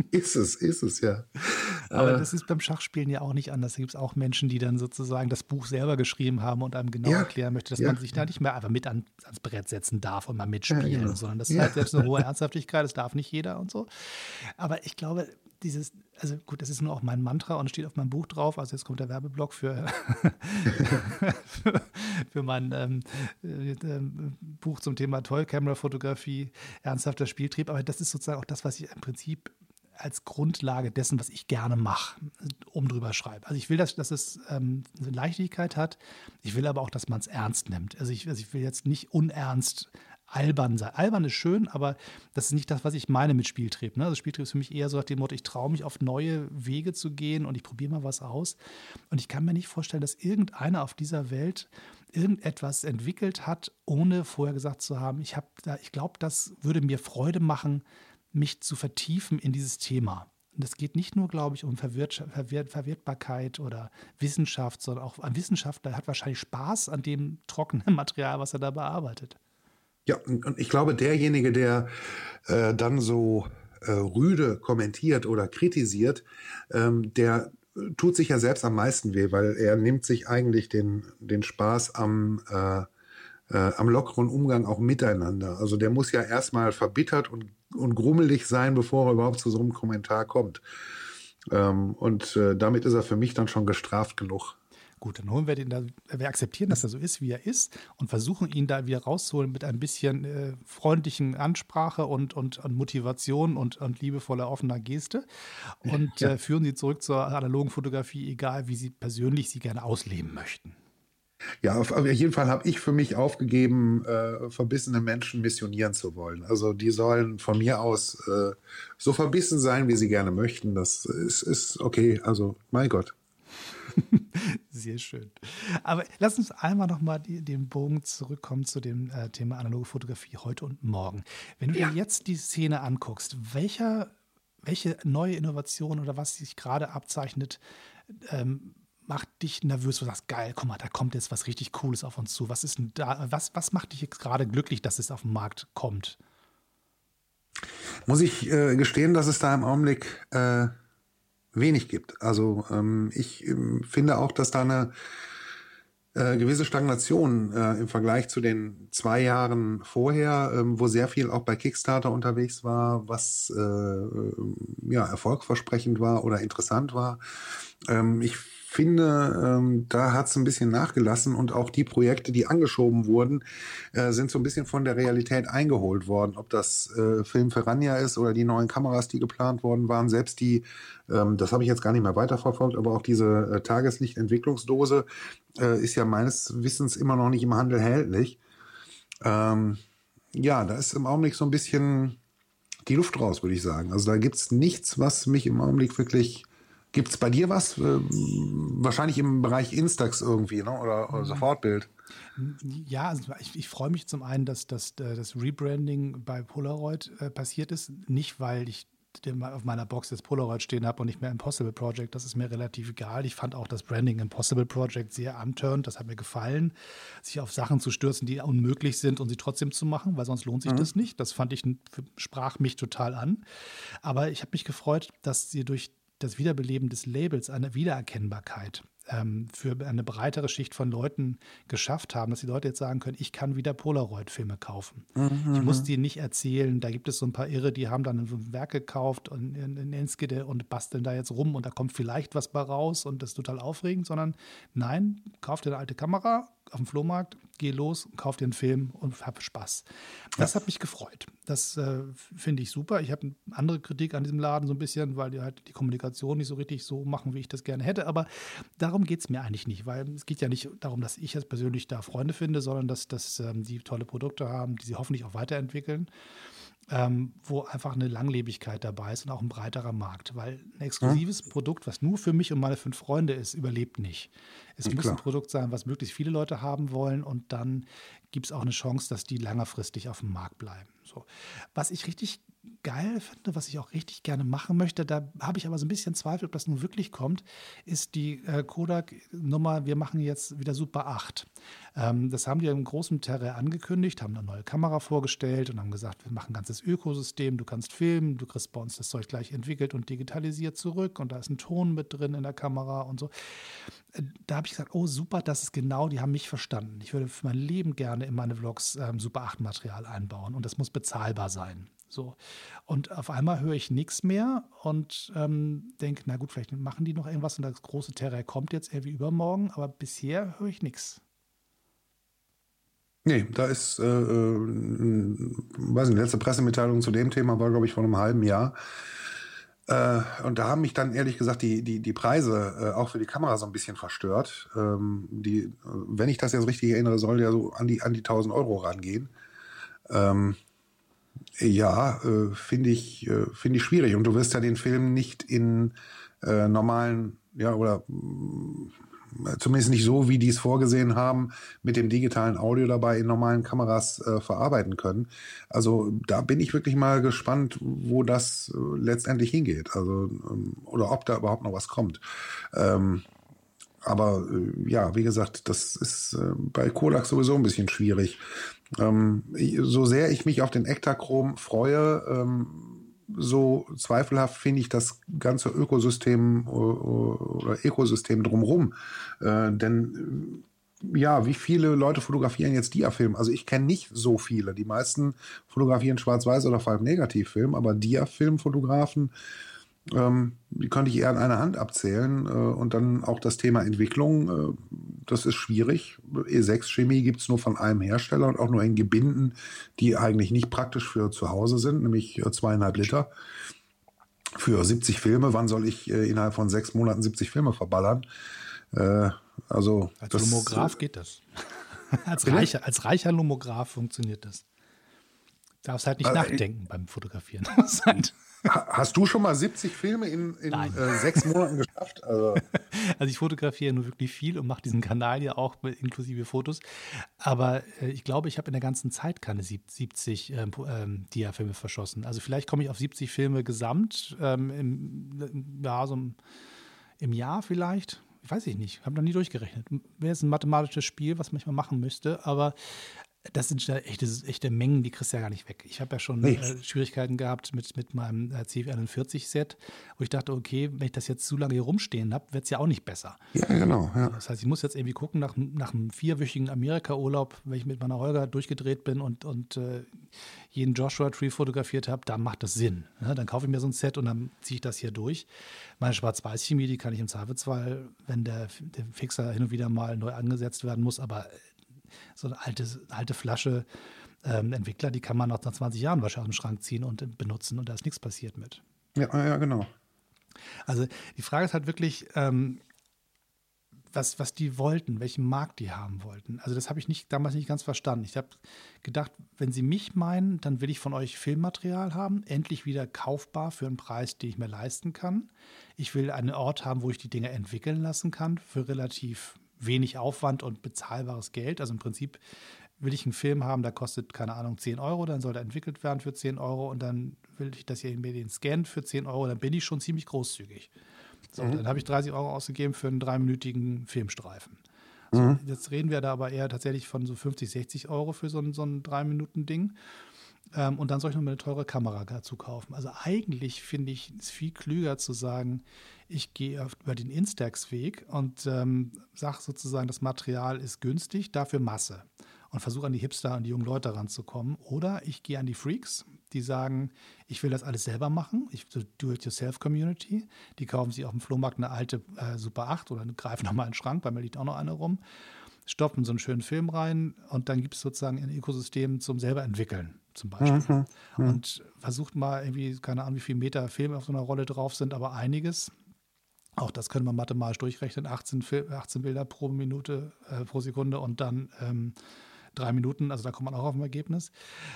Ist es, ist es, ja. Aber äh, das ist beim Schachspielen ja auch nicht anders. Da gibt es auch Menschen, die dann sozusagen das Buch selber geschrieben haben und einem genau ja, erklären möchte, dass ja. man sich da nicht mehr einfach mit an, ans Brett setzen darf und mal mitspielen, ja, genau. sondern das ist halt selbst eine hohe Ernsthaftigkeit, das darf nicht jeder und so. Aber ich glaube, dieses, also gut, das ist nur auch mein Mantra und steht auf meinem Buch drauf. Also jetzt kommt der Werbeblock für, für, für, mein ähm, äh, äh, Buch zum Thema Toy-Camera-Fotografie, ernsthafter Spieltrieb. Aber das ist sozusagen auch das, was ich im Prinzip als Grundlage dessen, was ich gerne mache, um drüber schreibe. Also ich will, dass, dass es ähm, eine Leichtigkeit hat. Ich will aber auch, dass man es ernst nimmt. Also ich, also ich will jetzt nicht unernst albern sein. Albern ist schön, aber das ist nicht das, was ich meine mit Spieltrieb. Ne? Also Spieltrieb ist für mich eher so nach dem Motto, ich traue mich auf neue Wege zu gehen und ich probiere mal was aus. Und ich kann mir nicht vorstellen, dass irgendeiner auf dieser Welt irgendetwas entwickelt hat, ohne vorher gesagt zu haben, ich, ich glaube, das würde mir Freude machen, mich zu vertiefen in dieses Thema. Und es geht nicht nur, glaube ich, um Verwirrt Verwirrtbarkeit oder Wissenschaft, sondern auch ein Wissenschaftler hat wahrscheinlich Spaß an dem trockenen Material, was er da bearbeitet. Ja, und ich glaube, derjenige, der äh, dann so äh, rüde kommentiert oder kritisiert, ähm, der tut sich ja selbst am meisten weh, weil er nimmt sich eigentlich den, den Spaß am äh, äh, am lockeren Umgang auch miteinander. Also der muss ja erstmal verbittert und, und grummelig sein, bevor er überhaupt zu so einem Kommentar kommt. Ähm, und äh, damit ist er für mich dann schon gestraft genug. Gut, dann holen wir den da, wir akzeptieren, dass er so ist, wie er ist und versuchen ihn da wieder rauszuholen mit ein bisschen äh, freundlichen Ansprache und, und, und Motivation und, und liebevoller offener Geste und ja. äh, führen sie zurück zur analogen Fotografie, egal wie sie persönlich sie gerne ausleben möchten. Ja, auf, jeden Fall habe ich für mich aufgegeben, äh, verbissene Menschen missionieren zu wollen. Also die sollen von mir aus äh, so verbissen sein, wie sie gerne möchten. Das ist, ist okay. Also, mein Gott. Sehr schön. Aber lass uns einmal noch mal die, den Bogen zurückkommen zu dem äh, Thema analoge Fotografie heute und morgen. Wenn du ja. dir jetzt die Szene anguckst, welcher, welche neue Innovation oder was sich gerade abzeichnet, ähm, macht dich nervös? Du sagst, geil, guck mal, da kommt jetzt was richtig Cooles auf uns zu. Was ist da, was, was macht dich jetzt gerade glücklich, dass es auf den Markt kommt? Muss ich äh, gestehen, dass es da im Augenblick äh, wenig gibt. Also ähm, ich ähm, finde auch, dass da eine äh, gewisse Stagnation äh, im Vergleich zu den zwei Jahren vorher, ähm, wo sehr viel auch bei Kickstarter unterwegs war, was äh ja erfolgversprechend war oder interessant war. Ähm, ich finde, ähm, da hat es ein bisschen nachgelassen und auch die Projekte, die angeschoben wurden, äh, sind so ein bisschen von der Realität eingeholt worden. Ob das äh, Film Ferrania ist oder die neuen Kameras, die geplant worden waren, selbst die, ähm, das habe ich jetzt gar nicht mehr weiterverfolgt, aber auch diese äh, Tageslichtentwicklungsdose äh, ist ja meines Wissens immer noch nicht im Handel erhältlich. Ähm, ja, da ist im Augenblick so ein bisschen die Luft raus, würde ich sagen. Also da gibt es nichts, was mich im Augenblick wirklich Gibt es bei dir was? Äh, wahrscheinlich im Bereich Instax irgendwie, ne? oder, oder mhm. Sofortbild. Ja, also ich, ich freue mich zum einen, dass, dass äh, das Rebranding bei Polaroid äh, passiert ist. Nicht, weil ich auf meiner Box jetzt Polaroid stehen habe und nicht mehr Impossible Project. Das ist mir relativ egal. Ich fand auch das Branding Impossible Project sehr antörend. Das hat mir gefallen, sich auf Sachen zu stürzen, die unmöglich sind und sie trotzdem zu machen, weil sonst lohnt sich mhm. das nicht. Das fand ich, sprach mich total an. Aber ich habe mich gefreut, dass sie durch das Wiederbeleben des Labels eine Wiedererkennbarkeit ähm, für eine breitere Schicht von Leuten geschafft haben, dass die Leute jetzt sagen können, ich kann wieder Polaroid-Filme kaufen. Mhm. Ich muss die nicht erzählen. Da gibt es so ein paar Irre, die haben dann ein Werk gekauft und in Enskede und basteln da jetzt rum und da kommt vielleicht was bei raus und das ist total aufregend, sondern nein, kauft dir eine alte Kamera, auf dem Flohmarkt, geh los, kauf dir einen Film und hab Spaß. Das ja. hat mich gefreut. Das äh, finde ich super. Ich habe eine andere Kritik an diesem Laden so ein bisschen, weil die halt die Kommunikation nicht so richtig so machen, wie ich das gerne hätte. Aber darum geht es mir eigentlich nicht, weil es geht ja nicht darum, dass ich jetzt persönlich da Freunde finde, sondern dass, dass ähm, die tolle Produkte haben, die sie hoffentlich auch weiterentwickeln ähm, wo einfach eine Langlebigkeit dabei ist und auch ein breiterer Markt. Weil ein exklusives ja. Produkt, was nur für mich und meine fünf Freunde ist, überlebt nicht. Es ja, muss klar. ein Produkt sein, was möglichst viele Leute haben wollen und dann gibt es auch eine Chance, dass die längerfristig auf dem Markt bleiben. So. Was ich richtig geil finde, was ich auch richtig gerne machen möchte, da habe ich aber so ein bisschen Zweifel, ob das nun wirklich kommt, ist die äh, Kodak-Nummer, wir machen jetzt wieder Super 8. Ähm, das haben die im großen Terrain angekündigt, haben eine neue Kamera vorgestellt und haben gesagt, wir machen ein ganzes Ökosystem, du kannst filmen, du kriegst bei uns das Zeug gleich entwickelt und digitalisiert zurück und da ist ein Ton mit drin in der Kamera und so. Äh, da habe ich gesagt, oh super, das ist genau, die haben mich verstanden. Ich würde für mein Leben gerne in meine Vlogs ähm, Super 8 Material einbauen und das muss bezahlbar sein. So. Und auf einmal höre ich nichts mehr und ähm, denke, na gut, vielleicht machen die noch irgendwas und das große Terrain kommt jetzt irgendwie übermorgen, aber bisher höre ich nichts. Nee, da ist, äh, äh, weiß nicht, letzte Pressemitteilung zu dem Thema war, glaube ich, vor einem halben Jahr. Äh, und da haben mich dann ehrlich gesagt die, die, die Preise äh, auch für die Kamera so ein bisschen verstört. Ähm, die, wenn ich das jetzt richtig erinnere, soll ja so an die, an die 1000 Euro rangehen. Ähm, ja, äh, finde ich, äh, finde ich schwierig. Und du wirst ja den Film nicht in äh, normalen, ja, oder äh, zumindest nicht so, wie die es vorgesehen haben, mit dem digitalen Audio dabei in normalen Kameras äh, verarbeiten können. Also da bin ich wirklich mal gespannt, wo das äh, letztendlich hingeht. Also, ähm, oder ob da überhaupt noch was kommt. Ähm, aber äh, ja, wie gesagt, das ist äh, bei Kodak sowieso ein bisschen schwierig. Ähm, so sehr ich mich auf den Ektachrom freue, ähm, so zweifelhaft finde ich das ganze Ökosystem äh, oder Ökosystem drumherum. Äh, denn äh, ja, wie viele Leute fotografieren jetzt Diafilm? Also ich kenne nicht so viele. Die meisten fotografieren Schwarz-Weiß oder vor allem Negativfilm, aber Diafilm-Fotografen ähm, die könnte ich eher an einer Hand abzählen. Äh, und dann auch das Thema Entwicklung, äh, das ist schwierig. E6-Chemie gibt es nur von einem Hersteller und auch nur in Gebinden, die eigentlich nicht praktisch für zu Hause sind, nämlich äh, zweieinhalb Liter. Für 70 Filme, wann soll ich äh, innerhalb von sechs Monaten 70 Filme verballern? Äh, also als das, Lomograph geht das. als, reicher, als reicher Lomograph funktioniert das. Darfst halt nicht also, nachdenken beim Fotografieren. halt Hast du schon mal 70 Filme in, in äh, sechs Monaten geschafft? Also. also ich fotografiere nur wirklich viel und mache diesen Kanal ja auch mit, inklusive Fotos. Aber äh, ich glaube, ich habe in der ganzen Zeit keine 70 ähm, ähm, Dia-Filme verschossen. Also vielleicht komme ich auf 70 Filme gesamt ähm, im, ja, so im, Jahr vielleicht weiß ich nicht, habe noch nie durchgerechnet. Wäre jetzt ein mathematisches Spiel, was man manchmal machen müsste, aber das sind echte, echte Mengen, die kriegst du ja gar nicht weg. Ich habe ja schon nee. äh, Schwierigkeiten gehabt mit, mit meinem äh, CF41-Set, wo ich dachte, okay, wenn ich das jetzt zu lange hier rumstehen habe, wird es ja auch nicht besser. Ja, genau. Ja. Das heißt, ich muss jetzt irgendwie gucken, nach, nach einem vierwöchigen Amerika-Urlaub, wenn ich mit meiner Holger durchgedreht bin und, und äh, jeden Joshua-Tree fotografiert habe, dann macht das Sinn. Ja, dann kaufe ich mir so ein Set und dann ziehe ich das hier durch. Meine Schwarz-Weiß-Chemie, die kann ich im Zweifelsfall, wenn der, der Fixer hin und wieder mal neu angesetzt werden muss, aber so eine alte, alte Flasche ähm, Entwickler, die kann man noch nach 20 Jahren wahrscheinlich aus dem Schrank ziehen und benutzen und da ist nichts passiert mit. Ja, ja, genau. Also die Frage ist halt wirklich, ähm, was, was die wollten, welchen Markt die haben wollten. Also das habe ich nicht, damals nicht ganz verstanden. Ich habe gedacht, wenn sie mich meinen, dann will ich von euch Filmmaterial haben, endlich wieder kaufbar für einen Preis, den ich mir leisten kann. Ich will einen Ort haben, wo ich die Dinge entwickeln lassen kann für relativ wenig Aufwand und bezahlbares Geld. Also im Prinzip will ich einen Film haben, der kostet, keine Ahnung, 10 Euro, dann soll er entwickelt werden für 10 Euro und dann will ich, dass ihr mir den scannt für 10 Euro, dann bin ich schon ziemlich großzügig. So, mhm. dann habe ich 30 Euro ausgegeben für einen dreiminütigen Filmstreifen. So, mhm. Jetzt reden wir da aber eher tatsächlich von so 50, 60 Euro für so ein, so ein drei Minuten Ding. Ähm, und dann soll ich noch eine teure Kamera dazu kaufen. Also eigentlich finde ich es viel klüger zu sagen, ich gehe über den Instax-Weg und ähm, sage sozusagen, das Material ist günstig, dafür Masse. Und versuche an die Hipster und die jungen Leute ranzukommen. Oder ich gehe an die Freaks, die sagen, ich will das alles selber machen. Ich Do-it-yourself-Community. Die kaufen sich auf dem Flohmarkt eine alte äh, Super 8 oder greifen nochmal in den Schrank, bei mir liegt auch noch eine rum, stoppen so einen schönen Film rein und dann gibt es sozusagen ein Ökosystem zum selber entwickeln zum Beispiel. Mhm, mhm. Und versucht mal irgendwie, keine Ahnung, wie viele Meter Film auf so einer Rolle drauf sind, aber einiges. Auch das können wir mathematisch durchrechnen. 18, 18 Bilder pro Minute, äh, pro Sekunde und dann ähm, drei Minuten. Also da kommt man auch auf ein Ergebnis.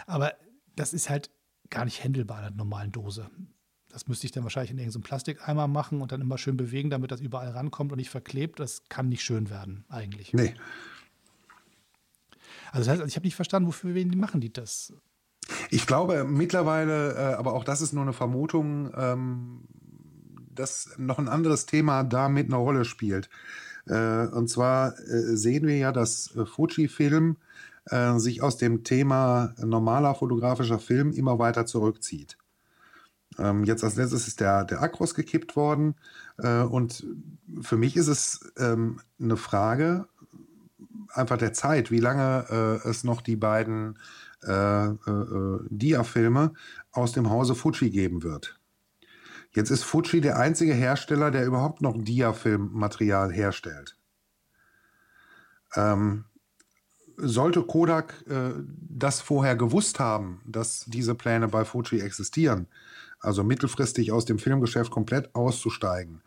Aber das ist halt gar nicht händelbar in einer normalen Dose. Das müsste ich dann wahrscheinlich in irgendeinem Plastikeimer machen und dann immer schön bewegen, damit das überall rankommt und nicht verklebt. Das kann nicht schön werden, eigentlich. Nee. Also das heißt, also ich habe nicht verstanden, wofür wen machen die das? Ich glaube mittlerweile, äh, aber auch das ist nur eine Vermutung, ähm, dass noch ein anderes Thema da mit einer Rolle spielt. Äh, und zwar äh, sehen wir ja, dass Fujifilm sich aus dem Thema normaler fotografischer Film immer weiter zurückzieht. Ähm, jetzt als letztes ist der, der Akros gekippt worden. Äh, und für mich ist es ähm, eine Frage einfach der Zeit, wie lange äh, es noch die beiden äh, äh, Dia-Filme aus dem Hause Fuji geben wird. Jetzt ist Fuji der einzige Hersteller, der überhaupt noch Dia-Filmmaterial herstellt. Ähm, sollte Kodak äh, das vorher gewusst haben, dass diese Pläne bei Fuji existieren, also mittelfristig aus dem Filmgeschäft komplett auszusteigen,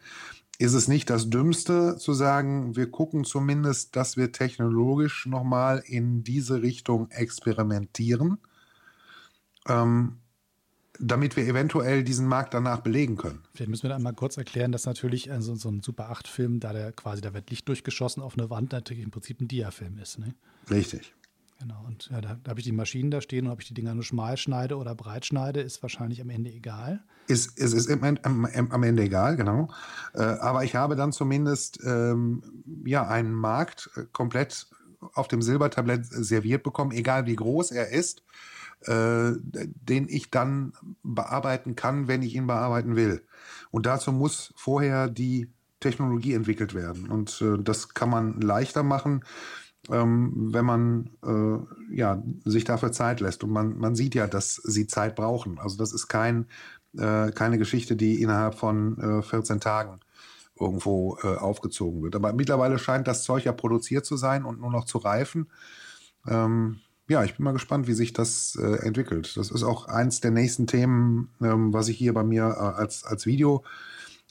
ist es nicht das Dümmste zu sagen, wir gucken zumindest, dass wir technologisch nochmal in diese Richtung experimentieren, ähm, damit wir eventuell diesen Markt danach belegen können. Vielleicht müssen wir einmal kurz erklären, dass natürlich also so ein Super 8-Film, da der quasi, da wird Licht durchgeschossen auf eine Wand, natürlich im Prinzip ein Dia-Film ist. Ne? Richtig. Genau, und ja, da, da habe ich die Maschinen da stehen und ob ich die Dinger nur schmal schneide oder breit schneide, ist wahrscheinlich am Ende egal. Ist, ist, ist am, am, am Ende egal, genau. Äh, aber ich habe dann zumindest ähm, ja, einen Markt äh, komplett auf dem Silbertablett serviert bekommen, egal wie groß er ist, äh, den ich dann bearbeiten kann, wenn ich ihn bearbeiten will. Und dazu muss vorher die Technologie entwickelt werden. Und äh, das kann man leichter machen ähm, wenn man äh, ja, sich dafür Zeit lässt. Und man, man sieht ja, dass sie Zeit brauchen. Also das ist kein, äh, keine Geschichte, die innerhalb von äh, 14 Tagen irgendwo äh, aufgezogen wird. Aber mittlerweile scheint das Zeug ja produziert zu sein und nur noch zu reifen. Ähm, ja, ich bin mal gespannt, wie sich das äh, entwickelt. Das ist auch eins der nächsten Themen, ähm, was ich hier bei mir äh, als, als Video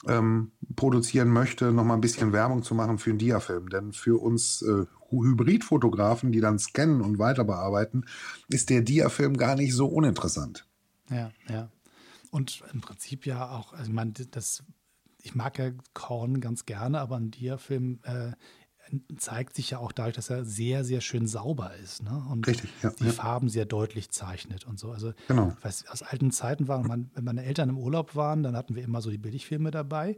ähm, produzieren möchte, noch mal ein bisschen Werbung zu machen für einen Diafilm. Denn für uns äh, Hybridfotografen, die dann scannen und weiter bearbeiten, ist der Diafilm gar nicht so uninteressant. Ja, ja. Und im Prinzip ja auch, also ich meine, das, ich mag ja Korn ganz gerne, aber ein Diafilm äh, zeigt sich ja auch dadurch, dass er sehr, sehr schön sauber ist. Ne? Und Richtig, ja, die ja. Farben sehr deutlich zeichnet und so. Also, genau. weiß, aus alten Zeiten waren, man, wenn meine Eltern im Urlaub waren, dann hatten wir immer so die Billigfilme dabei.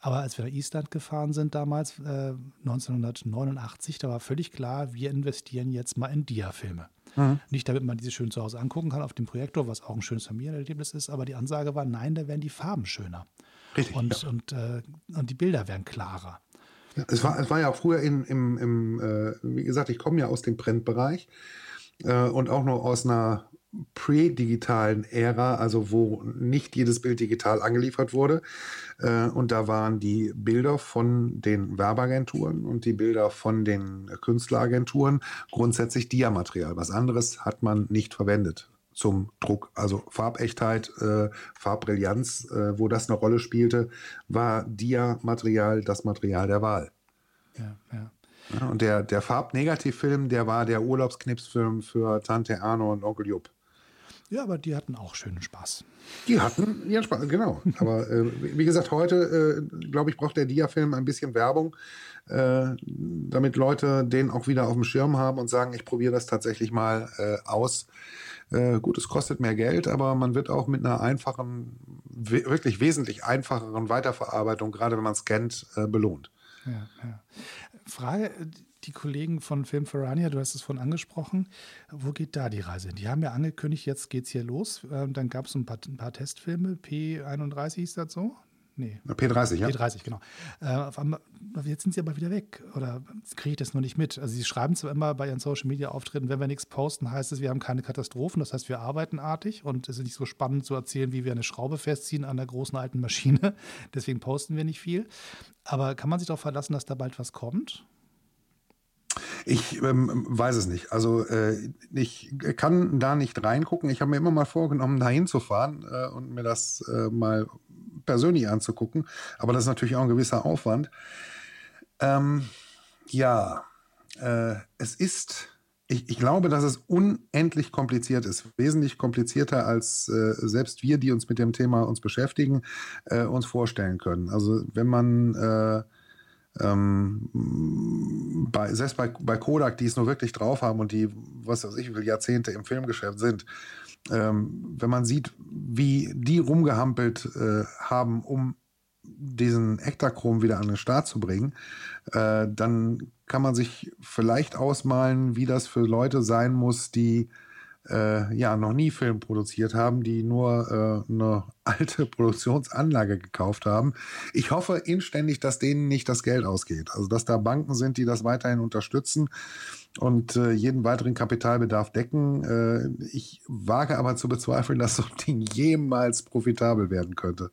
Aber als wir nach Island gefahren sind damals, äh, 1989, da war völlig klar, wir investieren jetzt mal in Dia-Filme. Mhm. Nicht, damit man diese schön zu Hause angucken kann auf dem Projektor, was auch ein schönes Familienerlebnis ist, aber die Ansage war, nein, da werden die Farben schöner. Richtig, und, ja. und, äh, und die Bilder werden klarer. Es war, es war ja früher in, im, im äh, wie gesagt, ich komme ja aus dem Printbereich äh, und auch noch aus einer pre-digitalen Ära, also wo nicht jedes Bild digital angeliefert wurde. Äh, und da waren die Bilder von den Werbeagenturen und die Bilder von den Künstleragenturen grundsätzlich Diamaterial. Was anderes hat man nicht verwendet zum Druck. Also Farbechtheit, äh, Farbbrillanz, äh, wo das eine Rolle spielte, war Dia-Material das Material der Wahl. Ja, ja. ja und der, der Farbnegativfilm, der war der Urlaubsknipsfilm für Tante Arno und Onkel Jupp. Ja, aber die hatten auch schönen Spaß. Die hatten ihren Spaß, genau. Aber äh, wie gesagt, heute, äh, glaube ich, braucht der Dia-Film ein bisschen Werbung, äh, damit Leute den auch wieder auf dem Schirm haben und sagen, ich probiere das tatsächlich mal äh, aus. Äh, gut, es kostet mehr Geld, aber man wird auch mit einer einfachen, wirklich wesentlich einfacheren Weiterverarbeitung, gerade wenn man scannt, äh, belohnt. Ja, ja. Frage, die Kollegen von Film Ferrania, du hast es vorhin angesprochen, wo geht da die Reise hin? Die haben ja angekündigt, jetzt geht's hier los. Ähm, dann gab es ein paar, ein paar Testfilme, P31 hieß das so, Nee. P30, ja. P30, genau. Äh, jetzt sind sie aber wieder weg. Oder kriege ich das nur nicht mit? Also sie schreiben zwar immer bei ihren Social Media Auftritten, wenn wir nichts posten, heißt es, wir haben keine Katastrophen. Das heißt, wir arbeiten artig und es ist nicht so spannend zu erzählen, wie wir eine Schraube festziehen an der großen alten Maschine. Deswegen posten wir nicht viel. Aber kann man sich darauf verlassen, dass da bald was kommt? Ich ähm, weiß es nicht. Also äh, ich kann da nicht reingucken. Ich habe mir immer mal vorgenommen, da hinzufahren äh, und mir das äh, mal persönlich anzugucken. Aber das ist natürlich auch ein gewisser Aufwand. Ähm, ja, äh, es ist, ich, ich, glaube, dass es unendlich kompliziert ist. Wesentlich komplizierter als äh, selbst wir, die uns mit dem Thema uns beschäftigen, äh, uns vorstellen können. Also wenn man ähm, bei, selbst bei, bei Kodak, die es nur wirklich drauf haben und die, was weiß ich, wie viele Jahrzehnte im Filmgeschäft sind, ähm, wenn man sieht, wie die rumgehampelt äh, haben, um diesen Ektachrom wieder an den Start zu bringen, äh, dann kann man sich vielleicht ausmalen, wie das für Leute sein muss, die äh, ja noch nie Film produziert haben, die nur äh, eine alte Produktionsanlage gekauft haben. Ich hoffe inständig, dass denen nicht das Geld ausgeht. Also dass da Banken sind, die das weiterhin unterstützen und äh, jeden weiteren Kapitalbedarf decken. Äh, ich wage aber zu bezweifeln, dass so ein Ding jemals profitabel werden könnte.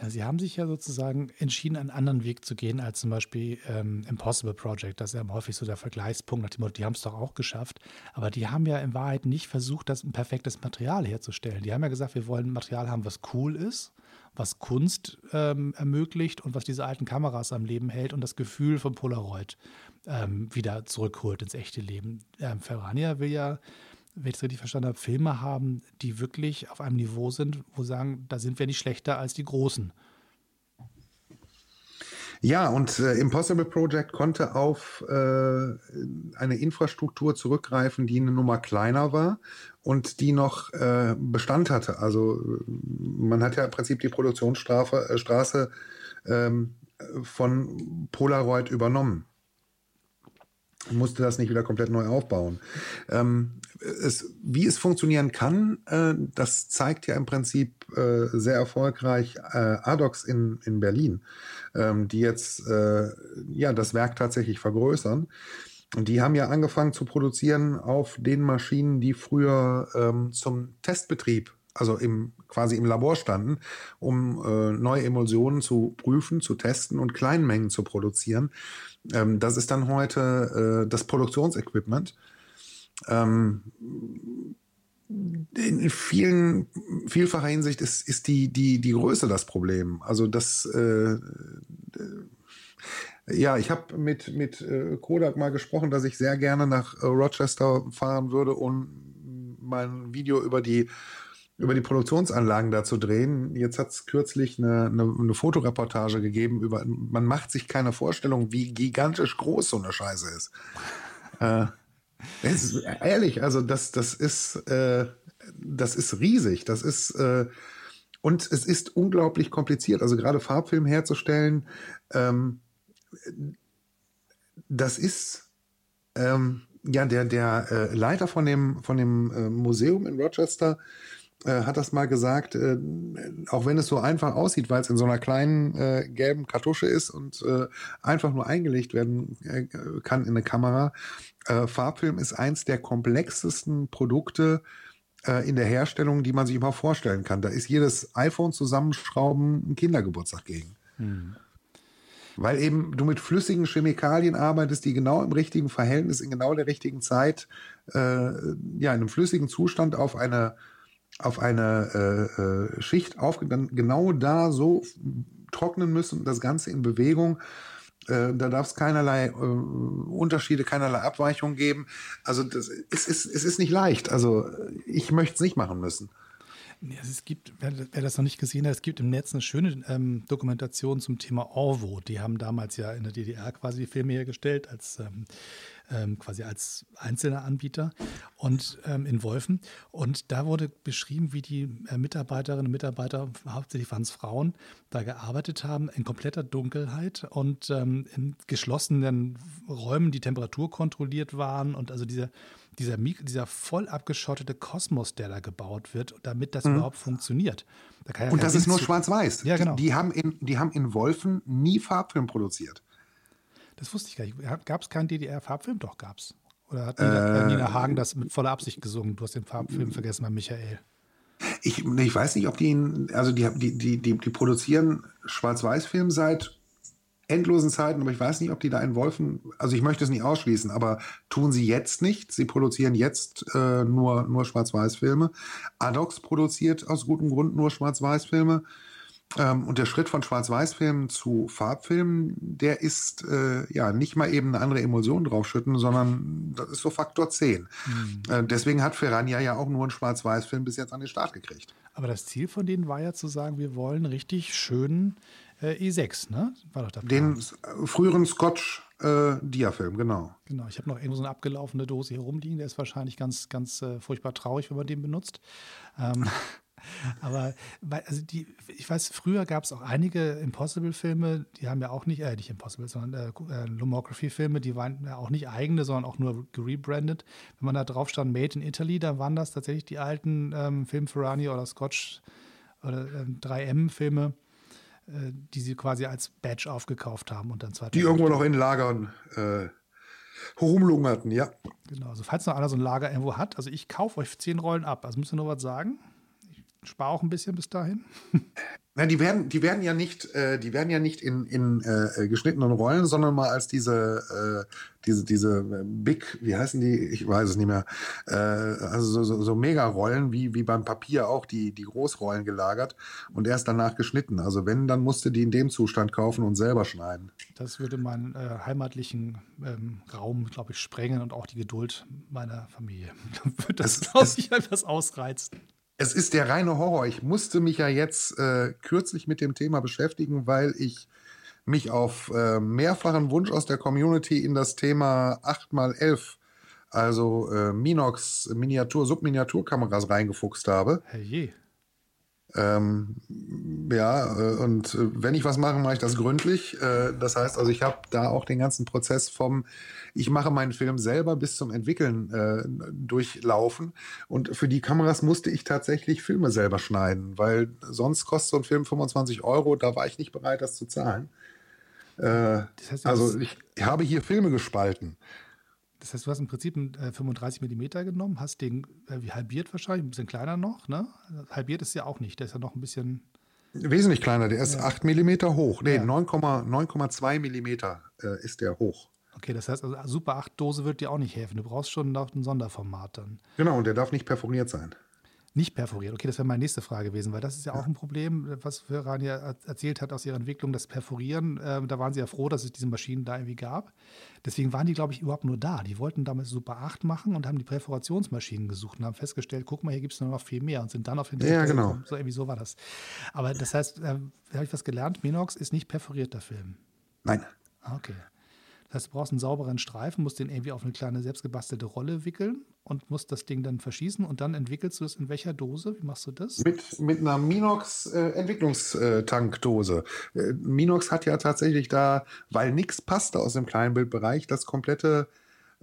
Ja, Sie haben sich ja sozusagen entschieden, einen anderen Weg zu gehen als zum Beispiel ähm, Impossible Project. Das ist ja häufig so der Vergleichspunkt nach dem Motto, die haben es doch auch geschafft. Aber die haben ja in Wahrheit nicht versucht, das ein perfektes Material herzustellen. Die haben ja gesagt, wir wollen ein Material haben, was cool ist, was Kunst ähm, ermöglicht und was diese alten Kameras am Leben hält und das Gefühl von Polaroid ähm, wieder zurückholt ins echte Leben. Ähm, Ferrania will ja wenn ich es richtig verstanden habe, Filme haben, die wirklich auf einem Niveau sind, wo sagen, da sind wir nicht schlechter als die Großen. Ja, und äh, Impossible Project konnte auf äh, eine Infrastruktur zurückgreifen, die eine Nummer kleiner war und die noch äh, Bestand hatte. Also man hat ja im Prinzip die Produktionsstraße äh, ähm, von Polaroid übernommen musste das nicht wieder komplett neu aufbauen. Ähm, es, wie es funktionieren kann, äh, das zeigt ja im Prinzip äh, sehr erfolgreich äh, Adox in, in Berlin, ähm, die jetzt äh, ja das Werk tatsächlich vergrößern. Und die haben ja angefangen zu produzieren auf den Maschinen, die früher ähm, zum Testbetrieb, also im, quasi im Labor standen, um äh, neue Emulsionen zu prüfen, zu testen und Kleinmengen zu produzieren. Ähm, das ist dann heute äh, das Produktionsequipment. Ähm, in vielen, vielfacher Hinsicht ist, ist die, die, die Größe das Problem. Also das, äh, ja, ich habe mit, mit äh, Kodak mal gesprochen, dass ich sehr gerne nach äh, Rochester fahren würde, um mein Video über die über die Produktionsanlagen da zu drehen. Jetzt hat es kürzlich eine, eine, eine, Fotoreportage gegeben über, man macht sich keine Vorstellung, wie gigantisch groß so eine Scheiße ist. äh, ist ehrlich, also das, das ist, äh, das ist riesig. Das ist, äh, und es ist unglaublich kompliziert. Also gerade Farbfilm herzustellen, ähm, das ist, ähm, ja, der, der äh, Leiter von dem, von dem äh, Museum in Rochester, äh, hat das mal gesagt, äh, auch wenn es so einfach aussieht, weil es in so einer kleinen äh, gelben Kartusche ist und äh, einfach nur eingelegt werden äh, kann in eine Kamera. Farbfilm ist eins der komplexesten Produkte in der Herstellung, die man sich überhaupt vorstellen kann. Da ist jedes iPhone zusammenschrauben ein Kindergeburtstag gegen. Hm. Weil eben du mit flüssigen Chemikalien arbeitest, die genau im richtigen Verhältnis, in genau der richtigen Zeit, ja, in einem flüssigen Zustand auf eine auf eine äh, äh, Schicht auf, dann genau da so trocknen müssen, das Ganze in Bewegung. Äh, da darf es keinerlei äh, Unterschiede, keinerlei Abweichungen geben. Also das, es, ist, es ist nicht leicht. Also ich möchte es nicht machen müssen. Also es gibt, wer, wer, das noch nicht gesehen hat, es gibt im Netz eine schöne ähm, Dokumentation zum Thema Orvo. Die haben damals ja in der DDR quasi die Filme hergestellt als ähm, ähm, quasi als einzelner Anbieter und ähm, in Wolfen. Und da wurde beschrieben, wie die äh, Mitarbeiterinnen und Mitarbeiter, hauptsächlich waren es Frauen, da gearbeitet haben in kompletter Dunkelheit und ähm, in geschlossenen Räumen, die Temperatur kontrolliert waren und also diese dieser, dieser voll abgeschottete Kosmos, der da gebaut wird, damit das mhm. überhaupt funktioniert. Da ja und das ist nur schwarz-weiß. Ja, genau. Die, die, haben in, die haben in Wolfen nie Farbfilm produziert. Das wusste ich gar nicht. Gab es keinen DDR-Farbfilm? Doch, gab es. Oder hat Nina, äh, Nina, Hagen das mit voller Absicht gesungen? Du hast den Farbfilm vergessen bei Michael. Ich, ich weiß nicht, ob die ihn, also die, die, die, die, die produzieren Schwarz-Weiß-Film seit endlosen Zeiten, aber ich weiß nicht, ob die da in Wolfen, also ich möchte es nicht ausschließen, aber tun sie jetzt nicht. Sie produzieren jetzt äh, nur, nur Schwarz-Weiß-Filme. Adox produziert aus gutem Grund nur Schwarz-Weiß-Filme. Ähm, und der Schritt von Schwarz-Weiß-Filmen zu Farbfilmen, der ist äh, ja nicht mal eben eine andere Emulsion draufschütten, sondern das ist so Faktor 10. Mhm. Äh, deswegen hat Ferrania ja auch nur einen Schwarz-Weiß-Film bis jetzt an den Start gekriegt. Aber das Ziel von denen war ja zu sagen, wir wollen richtig schönen äh, E6, ne? War doch der Plan. Den früheren Scotch äh, Dia-Film, genau. Genau, ich habe noch irgendwo so eine abgelaufene Dose hier rumliegen. Der ist wahrscheinlich ganz, ganz äh, furchtbar traurig, wenn man den benutzt. Ähm, aber also die, ich weiß, früher gab es auch einige Impossible-Filme, die haben ja auch nicht, äh, nicht Impossible, sondern äh, äh, Lomography-Filme, die waren ja auch nicht eigene, sondern auch nur gerebrandet. Wenn man da drauf stand, Made in Italy, dann waren das tatsächlich die alten ähm, Film Ferrani oder Scotch oder äh, 3M-Filme äh, die sie quasi als Badge aufgekauft haben und dann zwar. Die irgendwo noch in Lagern äh, rumlungerten, ja. Genau, also falls noch einer so ein Lager irgendwo hat, also ich kaufe euch zehn Rollen ab. Also müsst ihr nur was sagen. Ich spare auch ein bisschen bis dahin. Na, die werden, die werden ja nicht, äh, die werden ja nicht in, in äh, geschnittenen Rollen, sondern mal als diese, äh, diese, diese Big, wie heißen die? Ich weiß es nicht mehr. Äh, also so, so, so Mega-Rollen, wie, wie beim Papier auch die, die Großrollen gelagert und erst danach geschnitten. Also wenn, dann musste die in dem Zustand kaufen und selber schneiden. Das würde meinen äh, heimatlichen ähm, Raum, glaube ich, sprengen und auch die Geduld meiner Familie. Dann würde das, glaube ich, etwas ausreizen es ist der reine Horror. Ich musste mich ja jetzt äh, kürzlich mit dem Thema beschäftigen, weil ich mich auf äh, mehrfachen Wunsch aus der Community in das Thema 8x11, also äh, Minox Miniatur, Subminiaturkameras reingefuchst habe. Hey ähm, ja, äh, und äh, wenn ich was mache, mache ich das gründlich. Äh, das heißt also, ich habe da auch den ganzen Prozess vom, ich mache meinen Film selber bis zum Entwickeln äh, durchlaufen. Und für die Kameras musste ich tatsächlich Filme selber schneiden, weil sonst kostet so ein Film 25 Euro, da war ich nicht bereit, das zu zahlen. Äh, das heißt, also ich habe hier Filme gespalten. Das heißt, du hast im Prinzip einen äh, 35 mm genommen, hast den äh, halbiert wahrscheinlich, ein bisschen kleiner noch. Ne? Halbiert ist ja auch nicht, der ist ja noch ein bisschen. Wesentlich kleiner, der ist ja. 8 mm hoch. Nee, ja. 9,2 mm äh, ist der hoch. Okay, das heißt, also Super 8 Dose wird dir auch nicht helfen. Du brauchst schon noch ein Sonderformat dann. Genau, und der darf nicht perforiert sein. Nicht perforiert. Okay, das wäre meine nächste Frage gewesen, weil das ist ja, ja. auch ein Problem, was Rania erzählt hat aus ihrer Entwicklung, das Perforieren. Äh, da waren sie ja froh, dass es diese Maschinen da irgendwie gab. Deswegen waren die, glaube ich, überhaupt nur da. Die wollten damals Super 8 machen und haben die Perforationsmaschinen gesucht und haben festgestellt, guck mal, hier gibt es noch viel mehr und sind dann auf den Ja, genau. So irgendwie so war das. Aber das heißt, äh, habe ich was gelernt? Minox ist nicht perforierter Film. Nein. Ah, okay. Das heißt, du brauchst einen sauberen Streifen, musst den irgendwie auf eine kleine selbstgebastelte Rolle wickeln und musst das Ding dann verschießen und dann entwickelst du es in welcher Dose? Wie machst du das? Mit, mit einer Minox äh. Äh, Minox hat ja tatsächlich da, weil nichts passte aus dem Kleinbildbereich, das komplette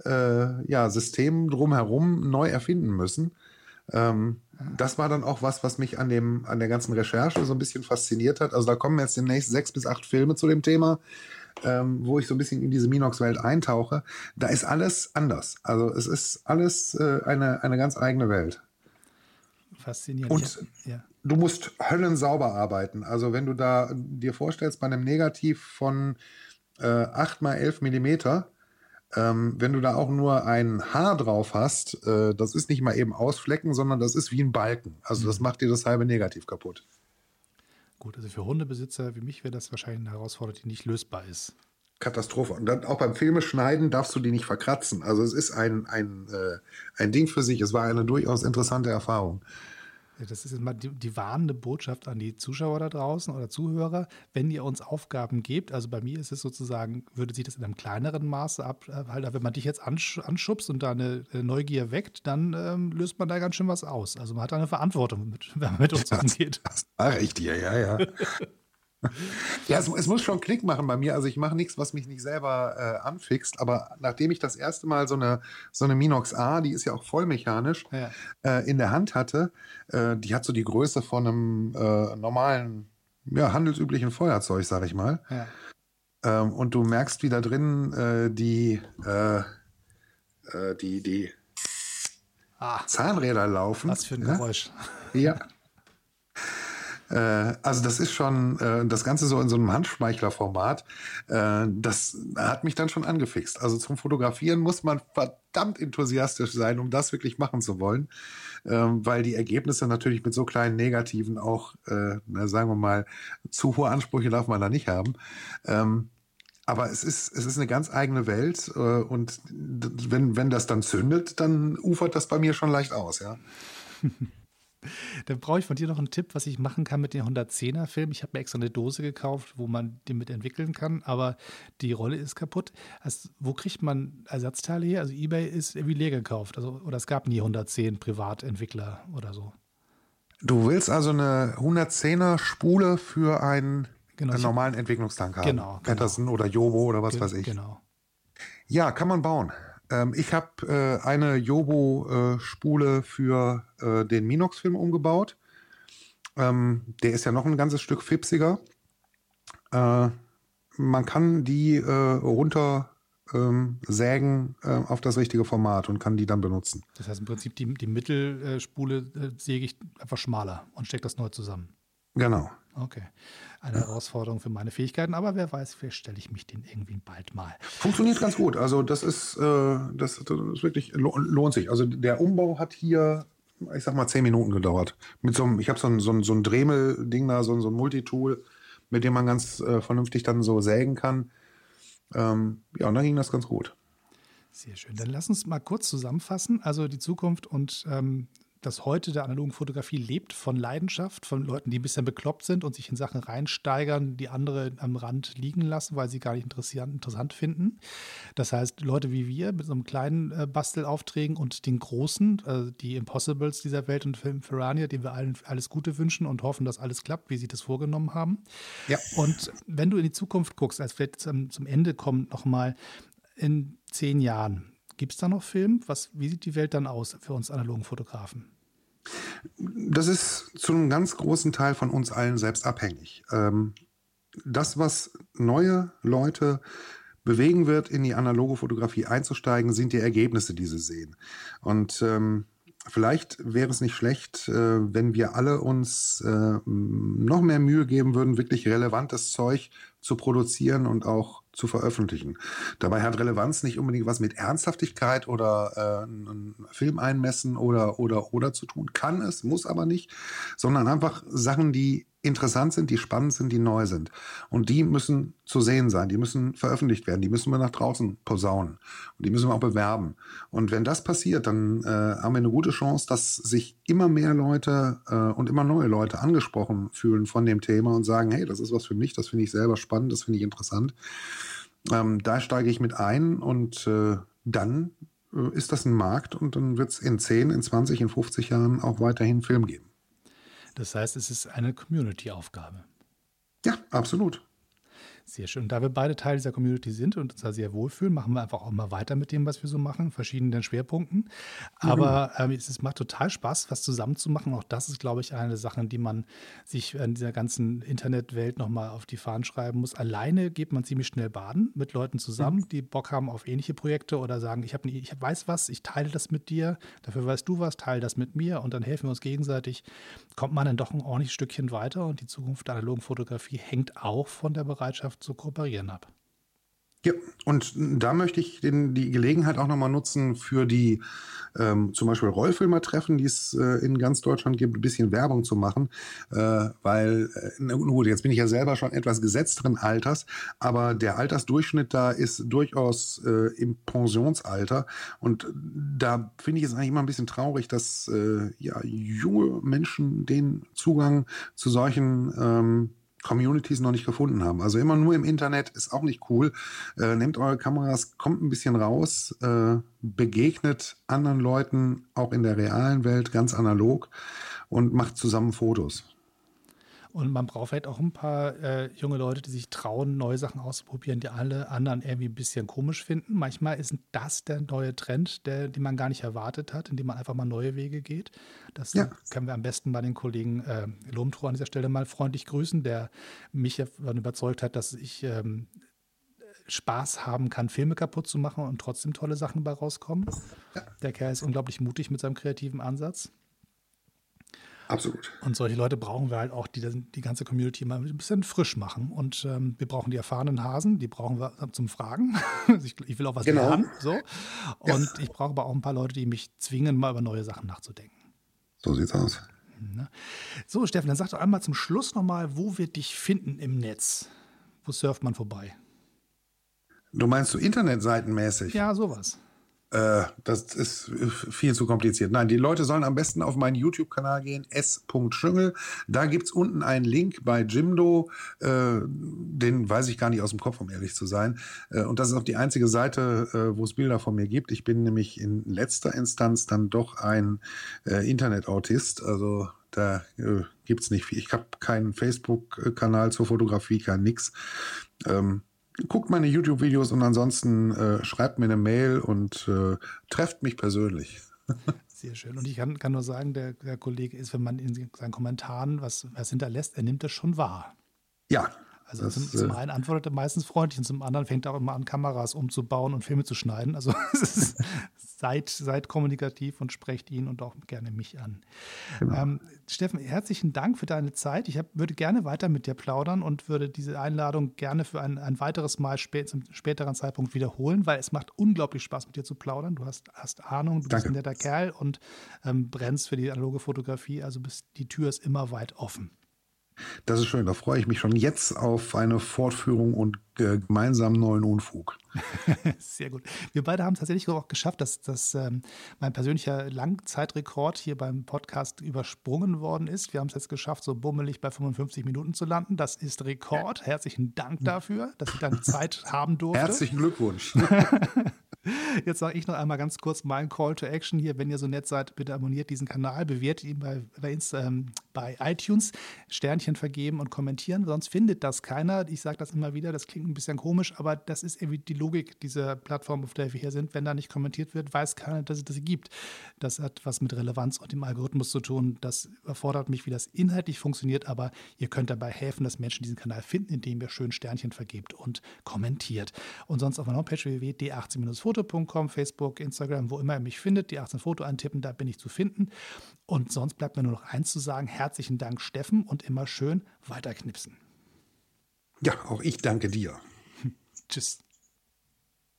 äh, ja, System drumherum neu erfinden müssen. Ähm, das war dann auch was, was mich an, dem, an der ganzen Recherche so ein bisschen fasziniert hat. Also da kommen jetzt demnächst sechs bis acht Filme zu dem Thema ähm, wo ich so ein bisschen in diese Minox-Welt eintauche, da ist alles anders. Also es ist alles äh, eine, eine ganz eigene Welt. Faszinierend. Und ja. du musst höllensauber arbeiten. Also wenn du da dir vorstellst, bei einem Negativ von äh, 8 mal 11 Millimeter, ähm, wenn du da auch nur ein Haar drauf hast, äh, das ist nicht mal eben ausflecken, sondern das ist wie ein Balken. Also das mhm. macht dir das halbe Negativ kaputt. Gut, also für Hundebesitzer wie mich wäre das wahrscheinlich eine Herausforderung, die nicht lösbar ist. Katastrophe. Und dann auch beim Filme schneiden darfst du die nicht verkratzen. Also es ist ein, ein, äh, ein Ding für sich. Es war eine durchaus interessante Erfahrung. Das ist immer die, die, warnende Botschaft an die Zuschauer da draußen oder Zuhörer. Wenn ihr uns Aufgaben gebt, also bei mir ist es sozusagen, würde sich das in einem kleineren Maße abhalten. Wenn man dich jetzt anschubst und da eine Neugier weckt, dann ähm, löst man da ganz schön was aus. Also man hat eine Verantwortung, mit, wenn man mit uns umgeht. Das, das sage ich dir, ja, ja. Ja, es, es, muss schon Klick machen bei mir. Also ich mache nichts, was mich nicht selber äh, anfixt. Aber nachdem ich das erste Mal so eine, so eine Minox A, die ist ja auch vollmechanisch, ja. äh, in der Hand hatte, äh, die hat so die Größe von einem äh, normalen, ja, handelsüblichen Feuerzeug, sag ich mal. Ja. Ähm, und du merkst, wie da drin äh, die, äh, die, die ah, Zahnräder laufen. Was für ein Geräusch. Ja. Äh, also das ist schon, äh, das Ganze so in so einem Handschmeichler-Format, äh, das hat mich dann schon angefixt. Also zum Fotografieren muss man verdammt enthusiastisch sein, um das wirklich machen zu wollen, ähm, weil die Ergebnisse natürlich mit so kleinen Negativen auch, na, sagen wir mal, zu hohe Ansprüche darf man da nicht haben. Ähm, aber es ist, es ist eine ganz eigene Welt und wenn, wenn das dann zündet, dann ufert das bei mir schon leicht aus, ja. Dann brauche ich von dir noch einen Tipp, was ich machen kann mit den 110er Filmen. Ich habe mir extra eine Dose gekauft, wo man den mit entwickeln kann, aber die Rolle ist kaputt. Also, wo kriegt man Ersatzteile her? Also eBay ist irgendwie leer gekauft. Also, oder es gab nie 110 Privatentwickler oder so. Du willst also eine 110er Spule für einen, genau, einen normalen Entwicklungstank haben? Genau. genau. Patterson oder Jobo oder was Ge weiß ich. Genau. Ja, kann man bauen. Ähm, ich habe äh, eine Jobo-Spule äh, für äh, den Minox-Film umgebaut. Ähm, der ist ja noch ein ganzes Stück fipsiger. Äh, man kann die äh, runter ähm, sägen äh, auf das richtige Format und kann die dann benutzen. Das heißt im Prinzip, die, die Mittelspule säge ich einfach schmaler und stecke das neu zusammen. Genau. Okay. Eine Herausforderung für meine Fähigkeiten, aber wer weiß, vielleicht stelle ich mich den irgendwie bald mal. Funktioniert ganz gut. Also, das ist, äh, das, das ist wirklich, lohnt sich. Also, der Umbau hat hier, ich sag mal, zehn Minuten gedauert. Mit so einem, ich habe so ein, so ein, so ein Dremel-Ding da, so ein, so ein Multitool, mit dem man ganz äh, vernünftig dann so sägen kann. Ähm, ja, und dann ging das ganz gut. Sehr schön. Dann lass uns mal kurz zusammenfassen. Also die Zukunft und ähm, das heute der analogen Fotografie lebt von Leidenschaft, von Leuten, die ein bisschen bekloppt sind und sich in Sachen reinsteigern, die andere am Rand liegen lassen, weil sie gar nicht interessant finden. Das heißt, Leute wie wir mit so einem kleinen äh, Bastelaufträgen und den großen, äh, die Impossibles dieser Welt und Film Ferrania, denen wir allen alles Gute wünschen und hoffen, dass alles klappt, wie sie das vorgenommen haben. Ja. Und wenn du in die Zukunft guckst, als vielleicht zum, zum Ende kommt nochmal in zehn Jahren, Gibt es da noch Film? Was, wie sieht die Welt dann aus für uns analogen Fotografen? Das ist zu einem ganz großen Teil von uns allen selbst abhängig. Ähm, das, was neue Leute bewegen wird, in die analoge Fotografie einzusteigen, sind die Ergebnisse, die sie sehen. Und ähm, vielleicht wäre es nicht schlecht, äh, wenn wir alle uns äh, noch mehr Mühe geben würden, wirklich relevantes Zeug zu produzieren und auch zu veröffentlichen. Dabei hat Relevanz nicht unbedingt was mit Ernsthaftigkeit oder äh, Film einmessen oder, oder, oder zu tun. Kann es, muss aber nicht, sondern einfach Sachen, die interessant sind, die spannend sind, die neu sind. Und die müssen zu sehen sein, die müssen veröffentlicht werden, die müssen wir nach draußen posaunen und die müssen wir auch bewerben. Und wenn das passiert, dann äh, haben wir eine gute Chance, dass sich immer mehr Leute äh, und immer neue Leute angesprochen fühlen von dem Thema und sagen, hey, das ist was für mich, das finde ich selber spannend, das finde ich interessant. Ähm, da steige ich mit ein und äh, dann äh, ist das ein Markt und dann wird es in 10, in 20, in 50 Jahren auch weiterhin Film geben. Das heißt, es ist eine Community-Aufgabe. Ja, absolut. Sehr schön. Da wir beide Teil dieser Community sind und uns da sehr wohlfühlen, machen wir einfach auch mal weiter mit dem, was wir so machen, verschiedenen Schwerpunkten. Aber mhm. ähm, es, es, macht total Spaß, was zusammen zu machen. Auch das ist, glaube ich, eine der Sachen, die man sich in dieser ganzen Internetwelt nochmal auf die Fahnen schreiben muss. Alleine geht man ziemlich schnell baden mit Leuten zusammen, mhm. die Bock haben auf ähnliche Projekte oder sagen, ich, hab, ich weiß was, ich teile das mit dir, dafür weißt du was, teile das mit mir und dann helfen wir uns gegenseitig. Kommt man dann doch ein ordentliches Stückchen weiter und die Zukunft der analogen Fotografie hängt auch von der Bereitschaft zu kooperieren habe. Ja, und da möchte ich den, die Gelegenheit auch nochmal nutzen für die ähm, zum Beispiel Rollfilmer-Treffen, die es äh, in ganz Deutschland gibt, ein bisschen Werbung zu machen, äh, weil, äh, gut, jetzt bin ich ja selber schon etwas gesetzteren Alters, aber der Altersdurchschnitt da ist durchaus äh, im Pensionsalter und da finde ich es eigentlich immer ein bisschen traurig, dass äh, ja, junge Menschen den Zugang zu solchen ähm, Communities noch nicht gefunden haben. Also immer nur im Internet ist auch nicht cool. Äh, nehmt eure Kameras, kommt ein bisschen raus, äh, begegnet anderen Leuten auch in der realen Welt ganz analog und macht zusammen Fotos. Und man braucht vielleicht auch ein paar äh, junge Leute, die sich trauen, neue Sachen auszuprobieren, die alle anderen irgendwie ein bisschen komisch finden. Manchmal ist das der neue Trend, der, den man gar nicht erwartet hat, indem man einfach mal neue Wege geht. Das ja. können wir am besten bei den Kollegen äh, Lomtro an dieser Stelle mal freundlich grüßen, der mich davon überzeugt hat, dass ich ähm, Spaß haben kann, Filme kaputt zu machen und trotzdem tolle Sachen dabei rauskommen. Ja. Der Kerl ist unglaublich mutig mit seinem kreativen Ansatz. Absolut. Und solche Leute brauchen wir halt auch, die die ganze Community mal ein bisschen frisch machen. Und ähm, wir brauchen die erfahrenen Hasen, die brauchen wir zum Fragen. ich, ich, will auch was genau. lernen. So. Und ja. ich brauche aber auch ein paar Leute, die mich zwingen, mal über neue Sachen nachzudenken. So sieht's aus. Ne? So, Steffen, dann sag doch einmal zum Schluss nochmal, wo wir dich finden im Netz. Wo surft man vorbei? Du meinst so internetseitenmäßig? Ja, sowas. Äh, das ist viel zu kompliziert. Nein, die Leute sollen am besten auf meinen YouTube-Kanal gehen, s.schüngel. Da gibt es unten einen Link bei Jimdo. Äh, den weiß ich gar nicht aus dem Kopf, um ehrlich zu sein. Äh, und das ist auch die einzige Seite, äh, wo es Bilder von mir gibt. Ich bin nämlich in letzter Instanz dann doch ein äh, Internet-Autist. Also da äh, gibt es nicht viel. Ich habe keinen Facebook-Kanal zur Fotografie, kein nix. Ähm, guckt meine YouTube-Videos und ansonsten äh, schreibt mir eine Mail und äh, trefft mich persönlich. Sehr schön. Und ich kann, kann nur sagen, der, der, Kollege ist, wenn man in seinen Kommentaren was, was hinterlässt, er nimmt das schon wahr. Ja, also das, zum, zum, äh, einen antwortet er meistens freundlich und zum anderen fängt er auch immer an, Kameras umzubauen und Filme zu schneiden. Also seid, seid kommunikativ und sprecht ihn und auch gerne mich an. Genau. Ähm, Steffen, herzlichen Dank für deine Zeit. Ich hab, würde gerne weiter mit dir plaudern und würde diese Einladung gerne für ein, ein weiteres Mal spät, zum späteren Zeitpunkt wiederholen, weil es macht unglaublich Spaß, mit dir zu plaudern. Du hast, hast Ahnung, du Danke. bist ein netter Kerl und ähm, brennst für die analoge Fotografie. Also bist, die Tür ist immer weit offen. Das ist schön. Da freue ich mich schon jetzt auf eine Fortführung und äh, gemeinsamen neuen Unfug. Sehr gut. Wir beide haben es tatsächlich auch geschafft, dass, dass ähm, mein persönlicher Langzeitrekord hier beim Podcast übersprungen worden ist. Wir haben es jetzt geschafft, so bummelig bei 55 Minuten zu landen. Das ist Rekord. Herzlichen Dank dafür, dass ich deine Zeit haben durfte. Herzlichen Glückwunsch. Jetzt sage ich noch einmal ganz kurz meinen Call to Action hier. Wenn ihr so nett seid, bitte abonniert diesen Kanal, bewertet ihn bei, bei, ähm, bei iTunes, Sternchen vergeben und kommentieren, sonst findet das keiner. Ich sage das immer wieder, das klingt ein bisschen komisch, aber das ist irgendwie die Logik dieser Plattform, auf der wir hier sind. Wenn da nicht kommentiert wird, weiß keiner, dass es das gibt. Das hat was mit Relevanz und dem Algorithmus zu tun. Das erfordert mich, wie das inhaltlich funktioniert, aber ihr könnt dabei helfen, dass Menschen diesen Kanal finden, indem ihr schön Sternchen vergebt und kommentiert. Und sonst auf meiner Homepage www.d18-foto.com, Facebook, Instagram, wo immer ihr mich findet, die 18 Foto antippen, da bin ich zu finden. Und sonst bleibt mir nur noch eins zu sagen. Herzlichen Dank, Steffen, und immer schön weiterknipsen. Ja, auch ich danke dir. Tschüss.